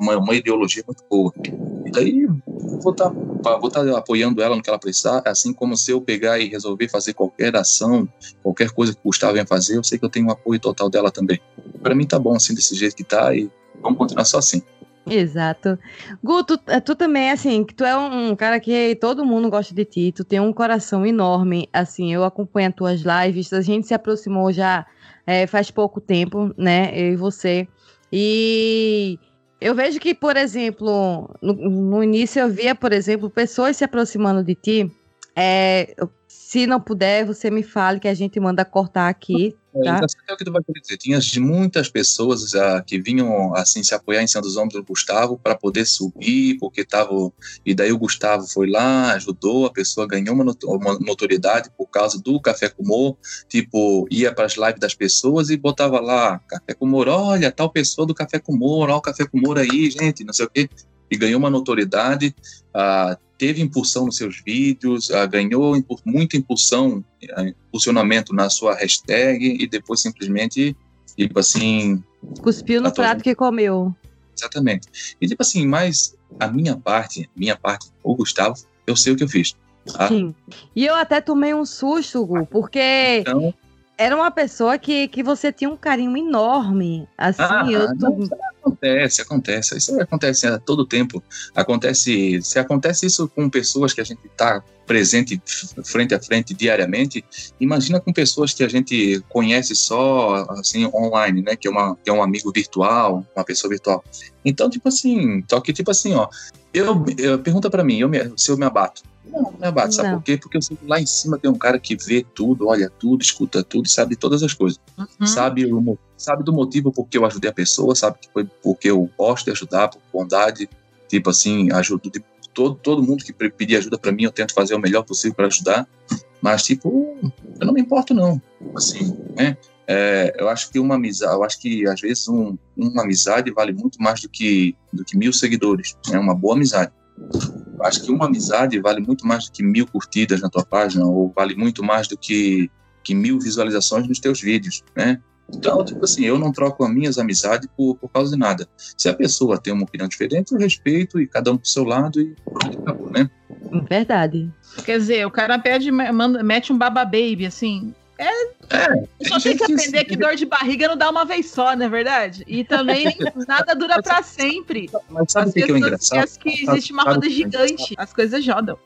uma, uma ideologia muito boa. E daí vou estar vou tá apoiando ela no que ela precisar, assim como se eu pegar e resolver fazer qualquer ação, qualquer coisa que o Gustavo venha fazer, eu sei que eu tenho o apoio total dela também. Para mim tá bom assim desse jeito que tá e vamos continuar só assim. Exato. Gu, tu, eh, tu também, assim, que tu é um, cara que todo mundo gosta de ti, tu tem um coração enorme, assim, eu acompanho as tuas lives, a gente se aproximou já eh, faz pouco tempo, né, eu e você, e eu vejo que, por exemplo, no, no início eu via, por exemplo, pessoas se aproximando de ti, eh, se não puder, você me fale que a gente manda cortar aqui, É, tá? já sei o que tu vai querer dizer. Tinha de muitas pessoas ah, que vinham assim se apoiar em cima dos ombros do Gustavo para poder subir, porque tava e daí o Gustavo foi lá, ajudou, a pessoa ganhou uma, not- uma notoriedade por causa do Café com Humor, tipo ia para as lives das pessoas e botava lá Café com Humor, olha tal pessoa do Café com Humor, olha o Café com Humor aí, gente, não sei o quê, e ganhou uma notoriedade. ah, teve impulsão nos seus vídeos, ah, ganhou muita impulsão, ah, impulsionamento na sua hashtag e depois simplesmente, tipo assim, Cuspiu no Tá prato que comeu. exatamente. E tipo assim, mas a minha parte, minha parte, o Gustavo, eu sei o que eu fiz. tá? Sim. E eu até tomei um susto, Gu, porque Então, era uma pessoa que, que você tinha um carinho enorme. Assim, Ah, eu não, tô... acontece, acontece. Isso acontece a todo tempo. Acontece, se acontece isso com pessoas que a gente está presente frente a frente diariamente, imagina com pessoas que a gente conhece só assim online, né? Que é, uma, que é um amigo virtual, uma pessoa virtual. Então, tipo assim, só que tipo assim, ó, eu, eu- pergunta para mim, eu me- se eu me abato. Não, não me abato, sabe Não. por quê? Porque eu sei que lá em cima tem um cara que vê tudo, olha tudo, escuta tudo, sabe todas as coisas Uhum. sabe, o, sabe do motivo porque eu ajudei a pessoa, sabe que foi porque eu gosto de ajudar, por bondade, tipo assim, ajudo de todo, todo mundo que pedir ajuda para mim, eu tento fazer o melhor possível para ajudar, mas tipo, eu não me importo não, assim, né? É, eu acho que uma amizade, eu acho que às vezes um- uma amizade vale muito mais do que do que mil seguidores, é uma boa amizade. Acho que uma amizade vale muito mais do que mil curtidas na tua página, ou vale muito mais do que, que mil visualizações nos teus vídeos, né? Então, tipo assim, eu não troco as minhas amizades por, por causa de nada. Se a pessoa tem uma opinião diferente, eu respeito e cada um pro seu lado e pronto, acabou, né? Verdade. Quer dizer, o cara pede, manda, mete um baba baby, assim. É. só tem que aprender que dor de barriga não dá uma vez só, não é verdade? E também nada dura pra sempre. Mas sabe o que, que é engraçado? esquecem que existe uma roda é gigante. As coisas jodam.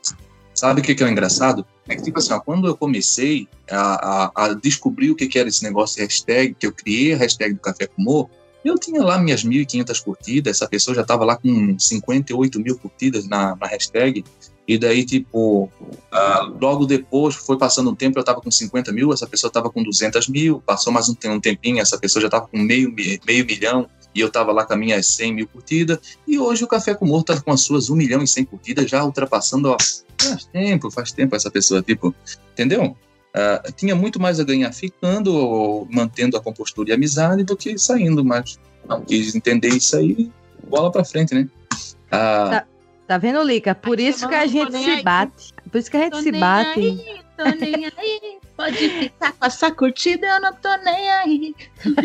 Sabe o que, que é o engraçado? É que, tipo assim, ó, quando eu comecei a, a, a descobrir o que, que era esse negócio de hashtag, que eu criei a hashtag do Café com Humor, eu tinha lá minhas 1.500 curtidas, essa pessoa já estava lá com 58 mil curtidas na, na hashtag, e daí, tipo, ah, logo depois, foi passando um tempo, eu estava com 50 mil, essa pessoa estava com 200 mil, passou mais um, um tempinho, essa pessoa já estava com meio, meio milhão, e eu estava lá com as minhas 100 mil curtidas, e hoje o Café com Humor está com as suas 1 milhão e 100 curtidas, já ultrapassando, ó, faz tempo, faz tempo essa pessoa, tipo, entendeu? Ah, tinha muito mais a ganhar ficando ou mantendo a compostura e a amizade do que saindo, mas não quis entender isso aí, bola pra frente, né? Ah, Tá, tá vendo, Lica? Por Ai, isso que a gente se aí. bate. Por isso que a gente Tô se bate. aí, tô nem aí. Pode ficar com essa curtida, eu não tô nem aí.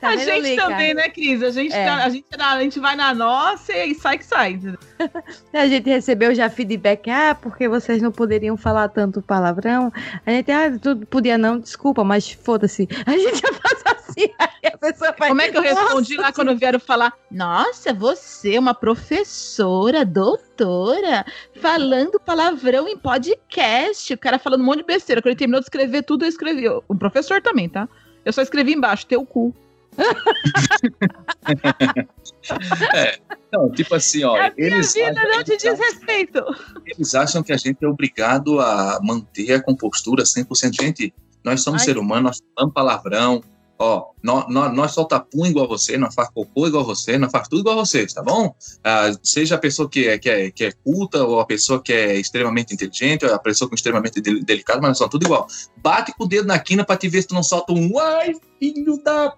Tá a gente também, né, Cris? A gente, É. tá- a, gente, a gente vai na nossa e sai que sai. A gente recebeu já feedback, ah, porque vocês não poderiam falar tanto palavrão. A gente, ah, tudo podia não, desculpa, mas foda-se. A gente já assim, aí a pessoa faz. Como é que eu respondi "Nossa, lá quando vieram falar? Nossa, você, uma professora, doutora, falando palavrão em podcast. O cara falando um monte de besteira. Quando ele terminou de escrever tudo, eu escrevi. O professor também, tá? Eu só escrevi embaixo, teu cu. é, não, tipo assim, ó. A minha eles vida acham- não te diz respeito. Eles acham que a gente é obrigado a manter a compostura 100%. Gente, nós somos Ai. ser humano, nós falamos palavrão. Ó, nós, nós, nós solta pum igual você, nós faz cocô igual você, nós faz tudo igual vocês, tá bom? Ah, seja a pessoa que é, que, é, que é culta, ou a pessoa que é extremamente inteligente, ou a pessoa que é extremamente del- delicada, mas nós somos tudo igual. Bate com o dedo na quina pra te ver se tu não solta um ai, filho da.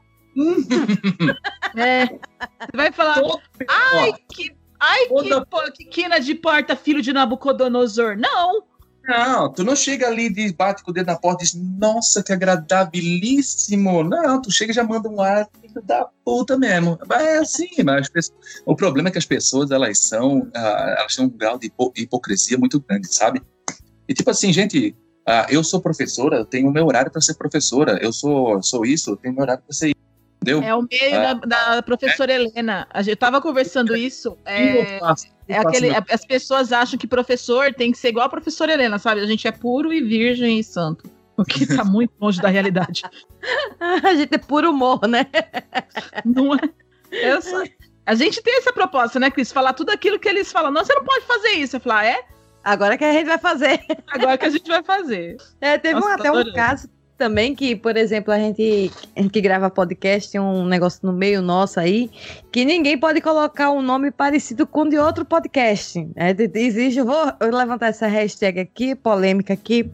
É. Você vai falar, ai, que, ai, que, pô, que quina de porta, filho de Nabucodonosor. Não, Não, tu não chega ali e bate com o dedo na porta e diz, nossa, que agradabilíssimo. Não, tu chega e já manda um ar da puta mesmo. É assim, mas as pessoas- o problema é que as pessoas, elas são, ah, elas têm um grau de hipo- hipocrisia muito grande, sabe? E tipo assim, gente, ah, eu sou professora, eu tenho meu horário para ser professora, eu sou, sou isso, eu tenho meu horário para ser isso, entendeu? é o meio Ah, da, da professora Helena. A gente tava conversando isso. É, eu faço? Eu é aquele, meu- as pessoas acham que professor tem que ser igual a professora Helena, sabe? A gente é puro e virgem e santo. O que tá muito longe da realidade. A gente é puro humor, né? Não é? Eu só- A gente tem essa proposta, né, Cris? Falar tudo aquilo que eles falam. Não, você não pode fazer isso. Eu falar, é? Agora que a gente vai fazer. Agora que a gente vai fazer. É, teve Nossa, um- até um adorando. caso também que, por exemplo, a gente, que grava podcast tem um negócio no meio nosso aí que ninguém pode colocar um nome parecido com o de outro podcast. É, existe, eu vou levantar essa hashtag aqui, polêmica aqui.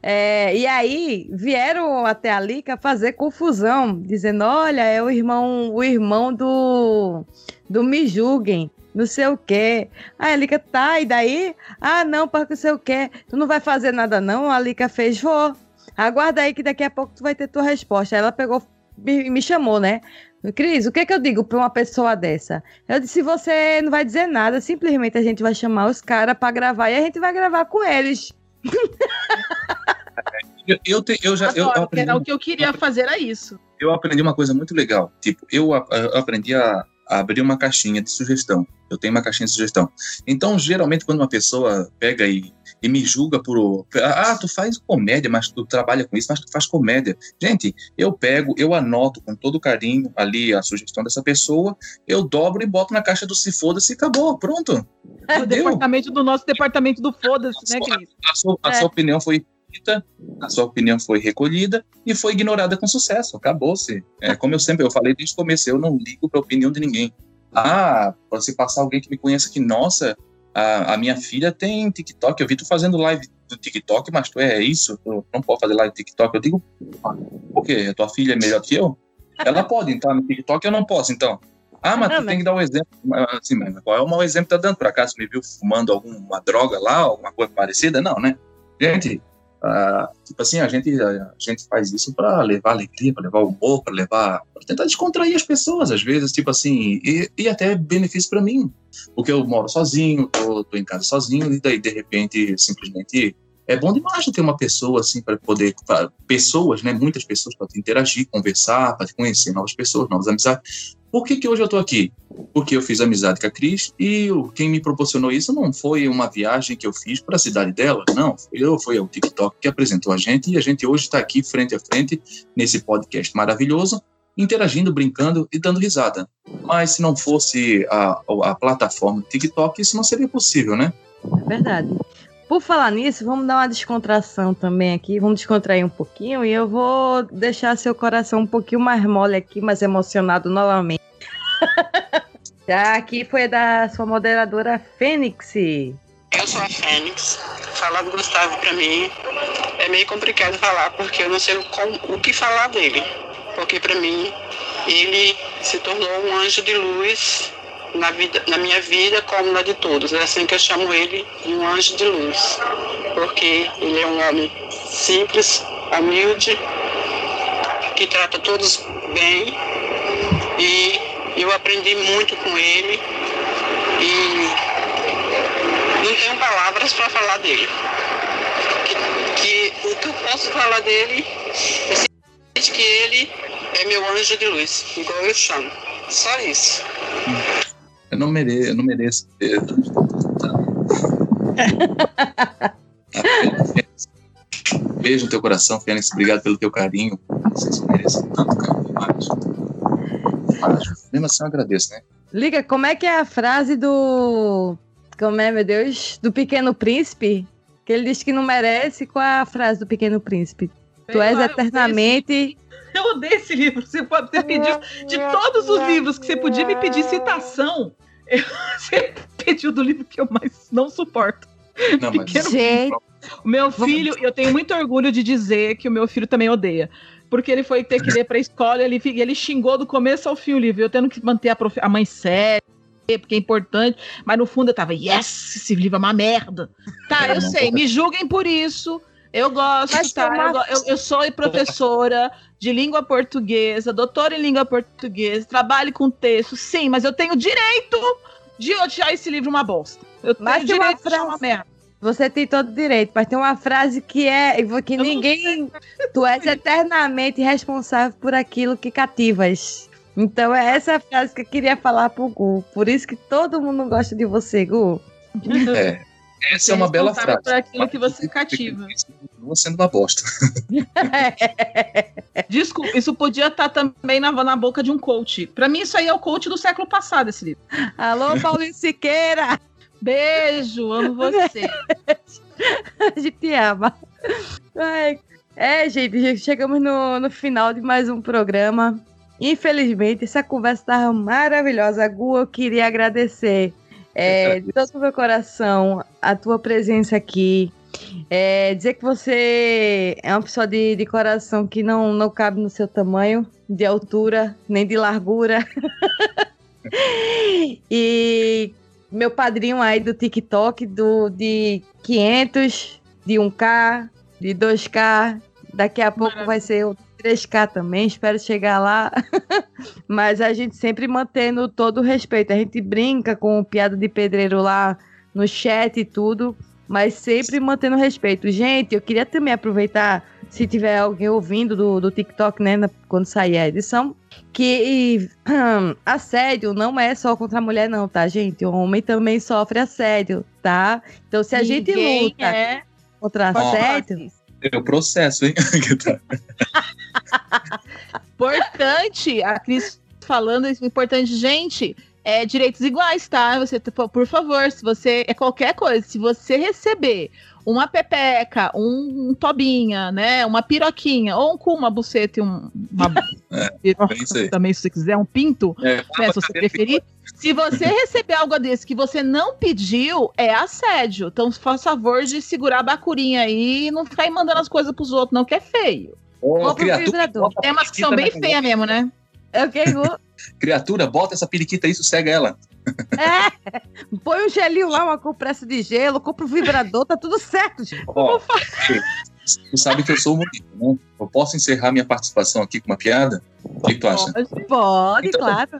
É, e aí vieram até a Lica fazer confusão, dizendo: olha, é o irmão, o irmão do, do Me Julguem, não sei o quê. Aí a Lica, tá, e daí? Ah, não, porque não sei o quê. Tu não vai fazer nada, não? A Lica fez, vou. Aguarda aí que daqui a pouco tu vai ter tua resposta. Ela pegou, me, me chamou, né? Cris, o que, que eu digo pra uma pessoa dessa? Eu disse: você não vai dizer nada, simplesmente a gente vai chamar os caras pra gravar e a gente vai gravar com eles. Eu, eu, te- eu já eu, aprendi era o que eu queria fazer, era isso. eu aprendi uma coisa muito legal. Tipo, eu, eu aprendi a abrir uma caixinha de sugestão. Eu tenho uma caixinha de sugestão. Então, geralmente, quando uma pessoa pega e, e me julga por. Ah, tu faz comédia, mas tu trabalha com isso, mas tu faz comédia. Gente, eu pego, eu anoto com todo carinho ali a sugestão dessa pessoa, eu dobro e boto na caixa do se foda-se e acabou. Pronto. O departamento do nosso departamento do foda-se, né, Cris? A sua, a É. sua opinião foi dita, a sua opinião foi recolhida e foi ignorada com sucesso. Acabou-se. É, como eu sempre eu falei desde o começo, eu não ligo para a opinião de ninguém. Ah, pode se passar alguém que me conheça que, nossa, a, a minha filha tem TikTok, eu vi tu fazendo live do TikTok, mas tu é isso, tu não pode fazer live do TikTok. Eu digo, "Ah, por quê? A tua filha é melhor que eu? Ela pode entrar no TikTok, eu não posso, então. Ah, mas tu tem que dar um exemplo. Mas, Assim, mas qual é o mau exemplo que tá dando? Por acaso me viu fumando alguma droga lá, alguma coisa parecida? Não, né? Gente, ah, tipo assim, a gente, a gente faz isso para levar alegria, para levar humor, para levar. para tentar descontrair as pessoas, às vezes, tipo assim, e, e até benefício para mim. Porque eu moro sozinho, tô, tô em casa sozinho, e daí, de repente, simplesmente. É bom demais ter uma pessoa assim para poder. pra- pessoas, né? Muitas pessoas para interagir, conversar, para conhecer novas pessoas, novas amizades. Por que, que hoje eu tô aqui? Porque eu fiz amizade com a Cris e quem me proporcionou isso não foi uma viagem que eu fiz para a cidade dela, não. Eu, foi o TikTok que apresentou a gente e a gente hoje está aqui frente a frente nesse podcast maravilhoso, interagindo, brincando e dando risada. Mas se não fosse a, a plataforma TikTok, isso não seria possível, né? É verdade. Por falar nisso, vamos dar uma descontração também aqui, vamos descontrair um pouquinho e eu vou deixar seu coração um pouquinho mais mole aqui, mais emocionado novamente. Já aqui foi da sua moderadora Fênix. Eu sou a Fênix. Falar do Gustavo pra mim é meio complicado falar, porque eu não sei com- o que falar dele. Porque pra mim ele se tornou um anjo de luz na, vida, na minha vida como na de todos. É assim que eu chamo ele de um anjo de luz. Porque ele é um homem simples, humilde, que trata todos bem. E eu aprendi muito com ele. E não tenho palavras para falar dele. Que, que o que eu posso falar dele é que ele é meu anjo de luz, igual eu chamo. Só isso. Eu não mereço, eu não mereço ter Beijo no teu coração, Fênix. Obrigado pelo teu carinho. Vocês merecem tanto carinho, mas... mas mesmo assim eu agradeço, né? Liga, como é que é a frase do. Como é, meu Deus? Do Pequeno Príncipe? Que ele diz que não merece. Qual é a frase do Pequeno Príncipe? Tu és lá, eternamente. Eu odeio esse livro. Você pode ter pedido. De todos os livros que você podia me pedir citação, eu- você pediu do livro que eu mais não suporto. Não, mas... Gente, O meu filho, eu tenho muito orgulho de dizer que o meu filho também odeia. Porque ele foi ter que ler pra escola e ele, ele xingou do começo ao fim o livro. Eu tendo que manter a, profe- a mãe séria, porque é importante. Mas no fundo eu tava, yes, esse livro é uma merda. Tá, eu sei, me julguem por isso. Eu gosto, Mas tá? tomar- Eu, go- eu- eu sou professora de língua portuguesa, doutora em língua portuguesa, trabalho com texto, sim, mas eu tenho direito de achar esse livro uma bosta. Eu Mas tenho tem uma direito de achar uma frase- merda. você tem todo direito, mas tem uma frase que é que não ninguém. Tu és eternamente responsável por aquilo que cativas. Então é essa frase que eu queria falar pro Gu. Por isso que todo mundo gosta de você, Gu. É, essa é uma bela frase. por aquilo que você cativa. Continua sendo uma bosta. Desculpa, isso podia estar também na, na boca de um coach. Pra mim, isso aí é o coach do século passado, esse livro. Alô, Paulinho Siqueira! Beijo, amo você. A gente ama. Ai, É, gente, chegamos no, no final de mais um programa. Infelizmente, essa conversa estava maravilhosa. Gu, eu queria agradecer é, de todo o meu coração a tua presença aqui. É, dizer que você é uma pessoa de, de coração que não, não cabe no seu tamanho, de altura, nem de largura. e meu padrinho aí do TikTok, do, de 500, de 1K, de 2K. Daqui a pouco vai ser o 3K também, espero chegar lá. Mas a gente sempre mantendo todo o respeito. A gente brinca com piada de pedreiro lá no chat e tudo, mas sempre mantendo respeito. Gente, eu queria também aproveitar, se tiver alguém ouvindo do, do TikTok, né, na- quando sair a edição, que hum, assédio não é só contra a mulher, não, tá, gente? O homem também sofre assédio, tá? Então, se a gente Ninguém luta é contra Ó. assédio, É o processo, hein? Tá- importante, a Cris falando isso, importante, gente, é direitos iguais, tá? Você, por favor, se você é qualquer coisa, se você receber uma pepeca, um, um tobinha, né, uma piroquinha, ou um cu, uma buceta e um, uma piroca é isso aí. também, se você quiser, um pinto, É, né, se você preferir. Se você receber algo desse que você não pediu, é assédio. Então, faça favor de segurar a bacurinha aí e não ficar aí mandando as coisas pros outros, não, que é feio. Ô, Compra um criatura, vibrador. Tem umas que são bem feias mesmo, né? é o que, Gu? Criatura, bota essa periquita aí, sossega ela. É, põe um gelinho lá, uma compressa de gelo, compra um vibrador, tá tudo certo, gente. Ó, tu sabe que eu sou humorista, né? Eu posso encerrar minha participação aqui com uma piada? O que tu acha? Pode, Então- claro.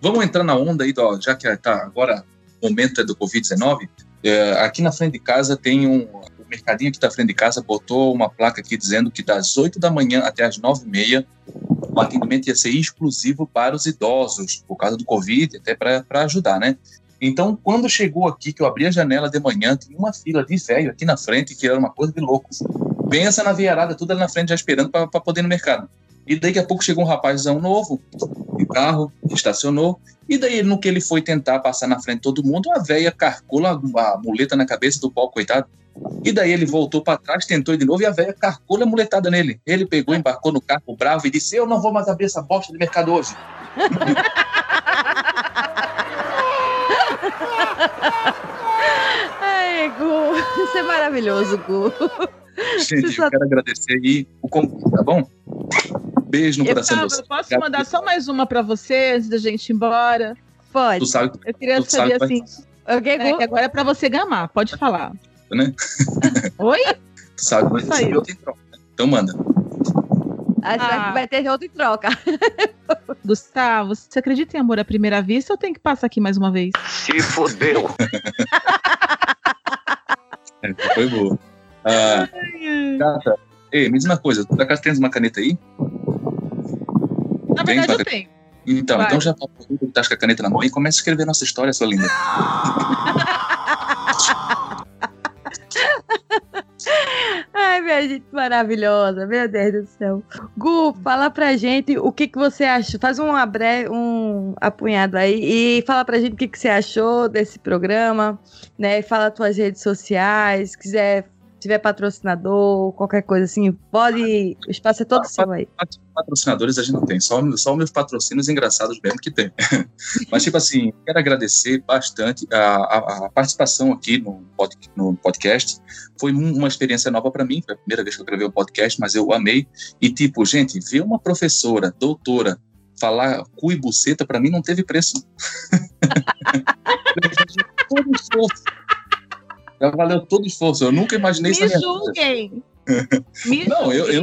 Vamos entrar na onda aí, ó, já que tá agora o momento é do Covid-19. é, aqui na frente de casa tem um. O mercadinho aqui da frente de casa botou uma placa aqui dizendo que das 8 da manhã até as 9 e meia o atendimento ia ser exclusivo para os idosos, por causa do Covid, até para ajudar, né? Então, quando chegou aqui, que eu abri a janela de manhã, tinha uma fila de velho aqui na frente, que era uma coisa de louco. Pensa na veiarada, tudo ali na frente, já esperando para poder ir no mercado. E daqui a pouco chegou um rapazão novo, de carro, estacionou, e daí no que ele foi tentar passar na frente de todo mundo, a velha carcou a, muleta na cabeça do pau, coitado. E daí ele voltou para trás, tentou de novo, e a velha carcou a muletada nele. Ele pegou, embarcou no carro bravo e disse, eu não vou mais abrir essa bosta de mercado hoje. Ai, Gu, isso é maravilhoso, Gu. Gente, Você só- eu quero agradecer aí o convite, tá bom? Beijo no Eu, coração de vocês. eu posso mandar só mais uma pra você antes da gente ir embora? Pode. Tu sabe, Eu queria Tu sabe saber que vai- assim. Ok, é, Gu? que agora é pra você gamar, pode falar. né? Oi? Tu sabe, mas Saiu. eu tenho troca, né? Então manda. Acho que Ah. vai ter outro em troca. Gustavo, você acredita em amor à primeira vista ou tem que passar aqui mais uma vez? Se fodeu. É, foi boa. Ah, Cata, ei, me diz uma coisa, por acaso tens uma caneta aí? Na verdade, eu tenho. Então, Vai. então já que estás com a caneta na mão e começa a escrever nossa história, sua linda. Ai, minha gente maravilhosa, meu Deus do céu. Gu, fala pra gente o que, que você achou. Faz um, abre... um apunhado aí e fala pra gente o que, que você achou desse programa, né? Fala tuas redes sociais, se quiser tiver patrocinador, qualquer coisa assim, pode. O espaço é todo ah, seu aí. Patrocinadores a gente não tem, só, só meus patrocínios engraçados mesmo que tem. Mas, tipo assim, quero agradecer bastante a, a, a participação aqui no, pod, no podcast. Foi uma experiência nova para mim, foi a primeira vez que eu gravei o um podcast, mas eu amei. E, tipo, gente, ver uma professora, doutora, falar cu e buceta, para mim não teve preço. Todo esforço já valeu todo o esforço. Eu nunca imaginei Me isso. Me julguem. Me não, eu, eu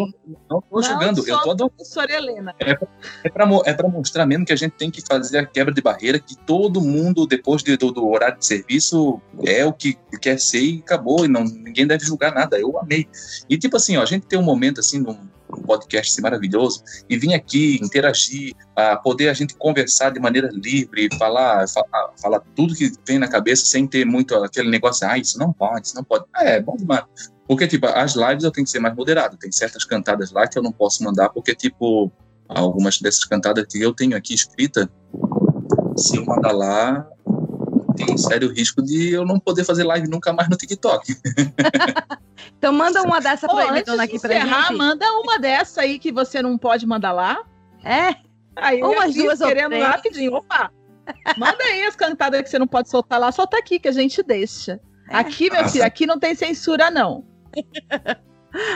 não estou julgando. Eu tô adorando. Helena. É, é para é mostrar mesmo que a gente tem que fazer a quebra de barreira, que todo mundo, depois de, do, do, horário de serviço, é o que quer ser e acabou. E não, ninguém deve julgar nada. Eu amei. E tipo assim, ó, a gente tem um momento assim, num, um podcast maravilhoso e vir aqui interagir, a poder a gente conversar de maneira livre, falar, falar, falar tudo que vem na cabeça sem ter muito aquele negócio, ah, isso não pode, isso não pode. É, é bom demais. Porque, tipo, as lives eu tenho que ser mais moderado. Tem certas cantadas lá que eu não posso mandar, porque, tipo, algumas dessas cantadas que eu tenho aqui escrita, se eu mandar lá, tem sério risco de eu não poder fazer live nunca mais no TikTok. então manda uma dessa pra ele, dona, aqui pra encerrar, gente. Manda uma dessa aí que você não pode mandar lá. É? Aí Umas duas querendo rapidinho. Opa! Manda aí as cantadas que você não pode soltar lá, solta aqui que a gente deixa. É. Aqui, meu filho, aqui não tem censura, não.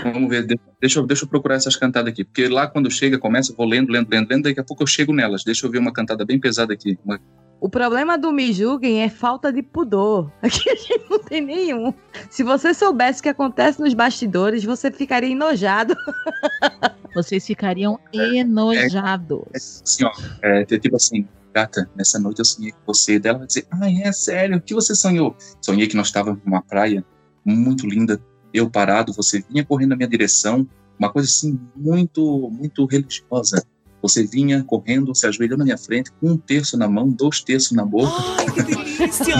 Vamos ver, deixa eu, deixa eu procurar essas cantadas aqui, porque lá quando chega, começa, eu vou lendo, lendo, lendo, lendo, daqui a pouco eu chego nelas. Deixa eu ver uma cantada bem pesada aqui. Uma... O problema do Me Julguem é falta de pudor. Aqui a gente não tem nenhum. Se você soubesse o que acontece nos bastidores, você ficaria enojado. Vocês ficariam enojados. É, é, assim, ó, é, tipo assim, gata, nessa noite eu sonhei com você. Dela vai dizer, ah, é sério, o que você sonhou? Sonhei que nós estávamos numa praia muito linda, eu parado, você vinha correndo na minha direção, uma coisa assim muito, muito religiosa. Você vinha correndo, se ajoelhando na minha frente, com um terço na mão, dois terços na boca. Ai, que delícia!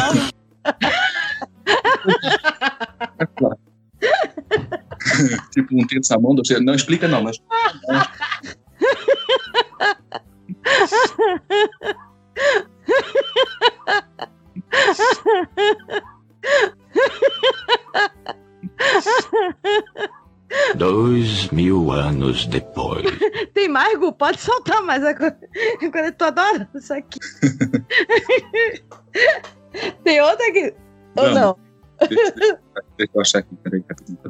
tipo, um terço na mão, dois terços. Não explica, não. Mas... Dois mil anos depois. Tem mais, Gu? Pode soltar mais. Agora, agora eu tô adorando isso aqui. Tem outra aqui? Ou não? Deixa, deixa, eu achar aqui, peraí.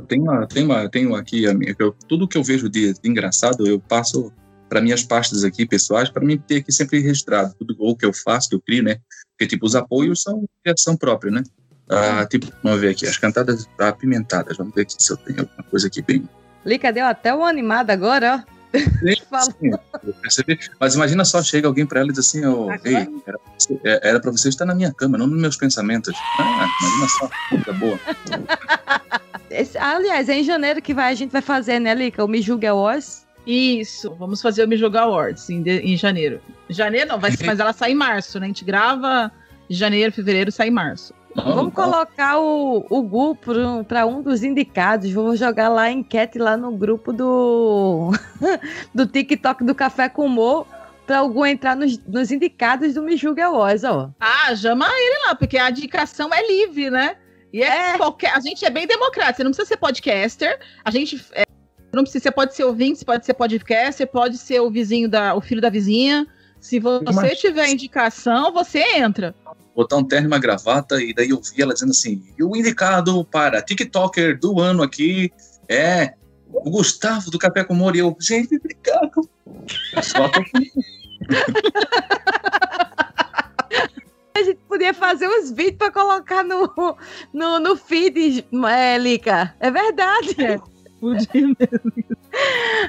Tem uma, tem uma, tem uma aqui, eu, tudo que eu vejo de, de engraçado, eu passo para minhas pastas aqui pessoais, para mim ter aqui sempre registrado tudo o que eu faço, que eu crio, né? Porque, tipo, os apoios são criação própria, né? Ah, tipo, vamos ver aqui, as cantadas apimentadas. Vamos ver aqui se eu tenho alguma coisa aqui bem. Lica deu até o animado agora, ó. Sim, percebi. Mas imagina só, chega alguém para ela e diz assim: oh, Ei, era para você estar na minha cama, não nos meus pensamentos. Ah, imagina só, coisa boa. Esse, aliás, é em janeiro que vai, a gente vai fazer, né, Lica? O Me Julga Awards. Isso, vamos fazer o Me Julga Awards em, em janeiro. Janeiro não, vai, mas ela sai em março, né? A gente grava janeiro, fevereiro, sai em março. Vamos colocar o, o Gu para um dos indicados. Vamos jogar lá a enquete lá no grupo do, do TikTok do Café com Mo para o Gu entrar nos, nos indicados do Me Julga Awards, ó. Ah, chama ele lá, porque a indicação é livre, né? E é, é. qualquer. A gente é bem democrático. Você não precisa ser podcaster. A gente. É, não precisa, você pode ser ouvinte, você pode ser podcaster, pode ser o vizinho da, o filho da vizinha. Se você tiver indicação, você entra botar um terno e uma gravata, e daí eu vi ela dizendo assim: e o indicado para TikToker do ano aqui é o Gustavo do Café com Humor. E eu, gente, obrigado. Só tô A gente podia fazer uns vídeos para colocar no, no, no feed, é, Lica. É verdade. É. Podia mesmo.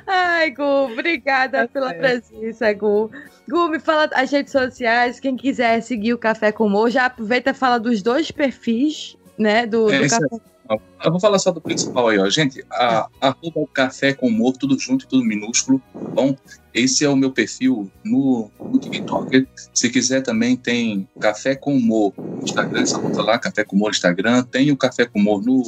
Ai, Gu, obrigada é pela presença, Gu. Gu, me fala as redes sociais, quem quiser seguir o Café com Humor, já aproveita e fala dos dois perfis, né, do, é, do Café eu vou falar só do principal aí, ó. Gente, a, arroba o café com humor, tudo junto e tudo minúsculo. Bom, esse é o meu perfil no, no TikTok. Se quiser também tem Café com Humor no Instagram, essa conta lá, Café com Humor no Instagram. Tem o Café com Humor no,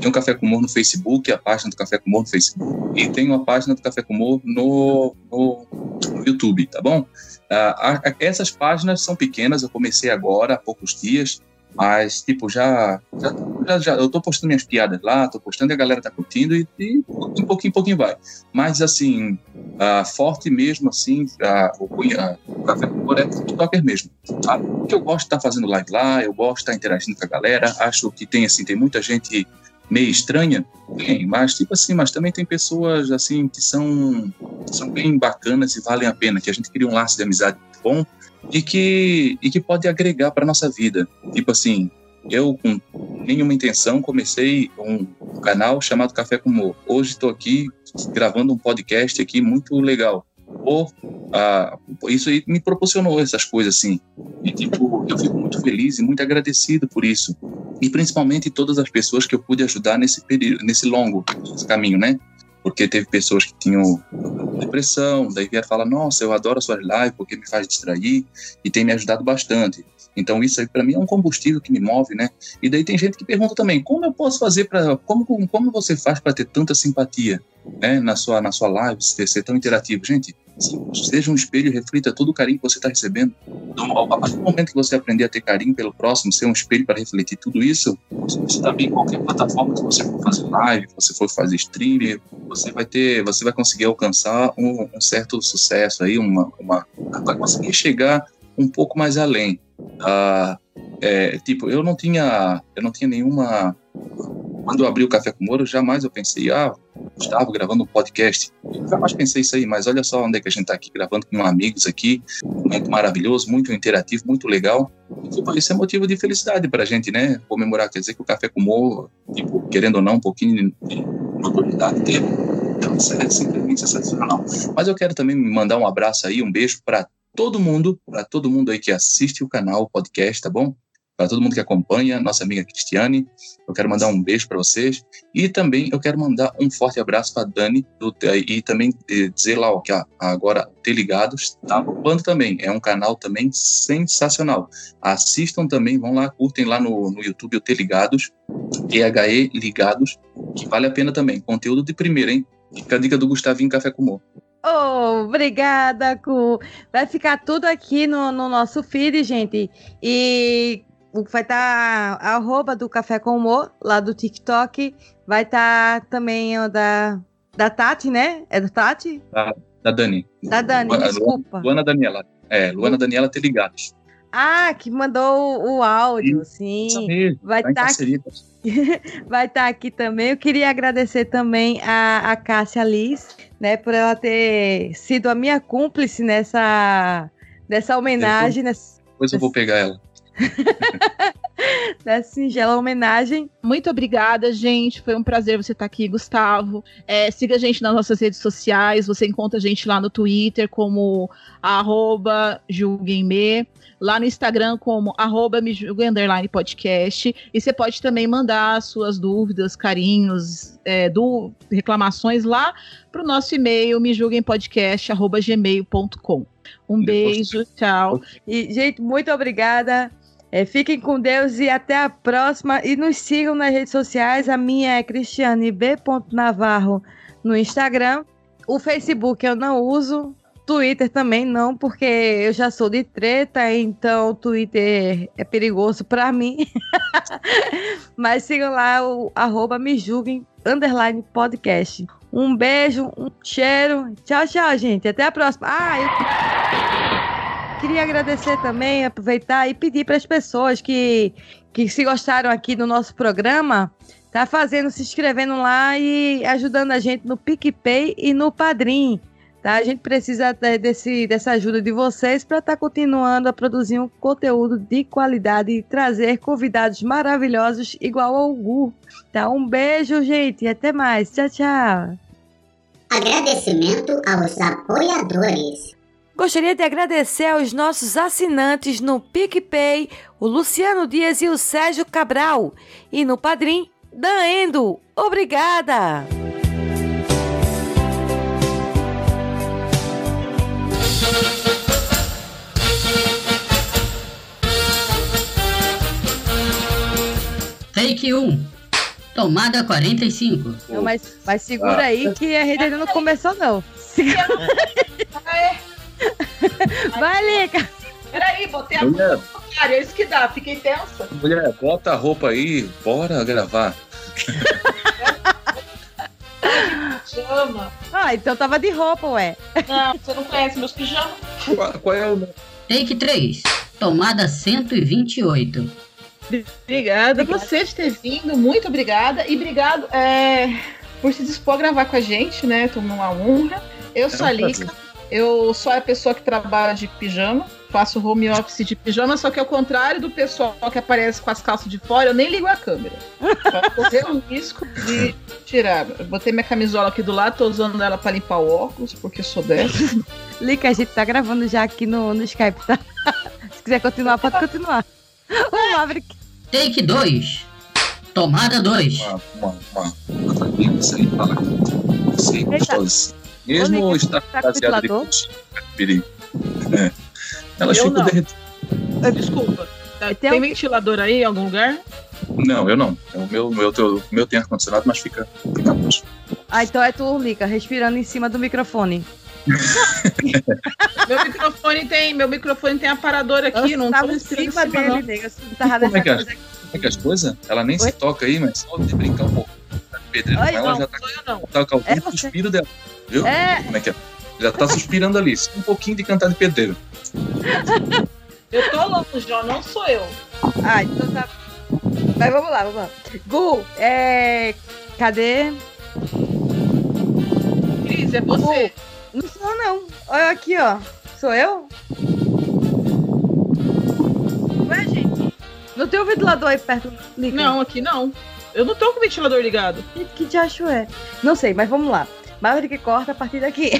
Tem o Café com Humor no Facebook, a página do Café com Humor no Facebook, e tem uma página do Café com Humor no, no, no YouTube, tá bom? Ah, essas páginas são pequenas, eu comecei agora, há poucos dias, mas, tipo, já, já, já, já, eu tô postando minhas piadas lá, tô postando e a galera tá curtindo e, e um pouquinho, pouquinho vai. Mas, assim, uh, forte mesmo, assim, uh, o, Café com Humor é TikToker mesmo, tá? Porque eu gosto de estar tá fazendo live lá, eu gosto de estar tá interagindo com a galera, acho que tem, assim, tem muita gente meio estranha, tem, mas, tipo assim, mas também tem pessoas, assim, que são, são bem bacanas e valem a pena, que a gente cria um laço de amizade bom, e que, e que pode agregar para nossa vida. Tipo assim, eu, com nenhuma intenção, comecei um canal chamado Café com Humor. Hoje estou aqui gravando um podcast aqui muito legal. Ou, ah, isso aí me proporcionou essas coisas assim. E, tipo, eu fico muito feliz e muito agradecido por isso. E principalmente todas as pessoas que eu pude ajudar nesse período, nesse longo caminho, né? Porque teve pessoas que tinham depressão, daí vieram falar, nossa, eu adoro a sua live porque me faz distrair e tem me ajudado bastante. Então isso aí para mim é um combustível que me move, né? E daí tem gente que pergunta também, como eu posso fazer para como como você faz para ter tanta simpatia, né, na sua na sua live, ser, ser tão interativo, gente? Seja um espelho reflita todo o carinho que você está recebendo. Então, a partir do momento que você aprender a ter carinho pelo próximo, ser um espelho para refletir tudo isso, você também em qualquer plataforma que você for fazer live, você for fazer streaming, você vai ter, você vai conseguir alcançar um, um certo sucesso aí, uma, uma, vai conseguir chegar um pouco mais além. Ah, é, tipo, eu não tinha, eu não tinha nenhuma quando eu abri o Café com Moro, jamais eu pensei, ah, Gustavo gravando um podcast. Eu jamais pensei isso aí, mas olha só onde é que a gente está aqui gravando com amigos aqui, um momento maravilhoso, muito interativo, muito legal. Tipo, isso é motivo de felicidade para a gente, né? Comemorar, quer dizer que o Café com Moro, tipo, querendo ou não, um pouquinho de notoriedade teve. Então, isso é simplesmente sensacional. Mas eu quero também mandar um abraço aí, um beijo para todo mundo, para todo mundo aí que assiste o canal, o podcast, tá bom? para todo mundo que acompanha, nossa amiga Cristiane. Eu quero mandar um beijo para vocês e também eu quero mandar um forte abraço para Dani do, e também dizer lá ó, que agora T Ligados tá bombando também. É um canal também sensacional. Assistam também, vão lá, curtem lá no, no YouTube o T Ligados, THE Ligados, que vale a pena também. Conteúdo de primeira, hein? Fica a dica do Gustavinho Café com Humor. Oh, obrigada, Cu. Vai ficar tudo aqui no, no nosso feed, gente. E vai estar tá a arroba do Café com Humor, lá do TikTok. Vai estar tá também o da, da Tati, né? É da Tati? Da, da Dani. Da Dani, Luana, desculpa. Luana Daniela. É, Luana Daniela Ter Ligados. Ah, que mandou o, áudio, sim. sim. Vai estar tá. vai estar tá aqui também. Eu queria agradecer também a, a Cássia Liz, né, por ela ter sido a minha cúmplice nessa, nessa homenagem. Depois, eu vou pegar ela. Dessa singela homenagem. Muito obrigada, gente. Foi um prazer você estar aqui, Gustavo. É, siga a gente nas nossas redes sociais. Você encontra a gente lá no Twitter como arroba julguemme, lá no Instagram como arroba podcast. E você pode também mandar suas dúvidas, carinhos, é, do, reclamações lá para o nosso e-mail mejulguempodcast.gmail.com. Um beijo, tchau. E, gente, muito obrigada. É, fiquem com Deus e até a próxima. E nos sigam nas redes sociais. A minha é Cristiane B. Navarro no Instagram. O Facebook eu não uso. Twitter também não, porque eu já sou de treta, então o Twitter é perigoso para mim. Mas sigam lá o arroba me julguem, underline podcast. Um beijo, um cheiro. Tchau, tchau, gente. Até a próxima. Ah, eu queria agradecer também, aproveitar e pedir para as pessoas que, que se gostaram aqui do nosso programa, tá fazendo, se inscrevendo lá e ajudando a gente no PicPay e no Padrim. Tá? A gente precisa desse, dessa ajuda de vocês para estar tá continuando a produzir um conteúdo de qualidade e trazer convidados maravilhosos igual ao Gu. Tá? Um beijo, gente, e até mais. Tchau, tchau. Agradecimento aos apoiadores. Gostaria de agradecer aos nossos assinantes no PicPay, o Luciano Dias e o Sérgio Cabral. E no Padrim, Dan Endo. Obrigada! Take 1. Tomada 45. Não, mas, mas segura Ah. aí que a rede ainda não começou, não. Segura- Vai, Lica. Peraí, botei a Mulher. mão no contrário, é isso que dá, fiquei tensa. Mulher, bota a roupa aí, bora gravar. Chama. Ah, então tava de roupa, ué. Não, você não conhece meus pijamas? Qual, qual é o. Take 3. Tomada 128. Obrigada você de ter vindo, muito obrigada. E obrigado é, por se dispor a gravar com a gente, né? Tô numa honra. Eu sou a um prazer. Lica, eu sou a pessoa que trabalha de pijama, faço home office de pijama, só que ao contrário do pessoal que aparece com as calças de fora, eu nem ligo a câmera. Pra correr o risco de tirar. Eu botei minha camisola aqui do lado, tô usando ela pra limpar o óculos, porque sou dessa. Lica, a gente tá gravando já aqui no, no Skype, tá? Se quiser continuar, pode continuar. O Maverick. Take 2. Tomada 2. Uma, uma, uma, uma tranquila, gostosa. Mesmo tá com baseada de ventilador? piri. É. Ela Eu fica não. derretida. Desculpa. Tá- Tem Tem um- ventilador aí em algum lugar? Não, eu não. O meu, meu, teu- meu tem ar-condicionado, mas fica, fica. Ah, então é tu, Lica, respirando em cima do microfone. Meu microfone tem, meu microfone tem aparador aqui, Eu não tava em cima dele, não. nega. Não tava Como é que é? Como é que as coisas? Ela nem se toca aí, mas só de brincar um pouco. Tá de pedreiro com ela não, já tá, eu não. tá causando É o suspiro dela. Viu? É. Como é que é? Já tá suspirando ali. Só Um pouquinho de cantar de pedreiro. Eu tô longe, ó, não sou eu. Ah, então tá. Mas vamos lá, vamos lá. Gu, é. Cadê? Cris, é você. Não sou, não. Olha aqui, ó. Sou eu? Ué, gente. Não tem um ventilador aí perto, Lica? Não, aqui não. Eu não tô com o ventilador ligado. Que, que diacho é? Não sei, mas vamos lá. Maverick corta a partir daqui.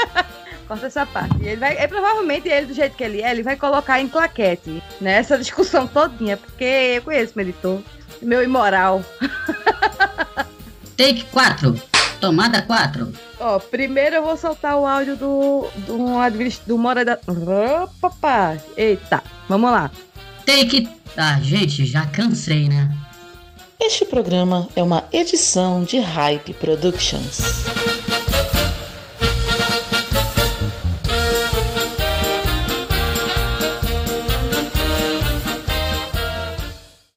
corta essa parte. E Ele vai, é, provavelmente ele, do jeito que ele é, ele vai colocar em claquete, né? Essa discussão todinha, porque eu conheço meu editor. Meu imoral. Take 4. Tomada 4. Ó, primeiro eu vou soltar o áudio do, do, administ- do Mora da. Opa, pá. Eita, vamos lá. Take. Ah, gente, já cansei, né? Este programa é uma edição de Hype Productions.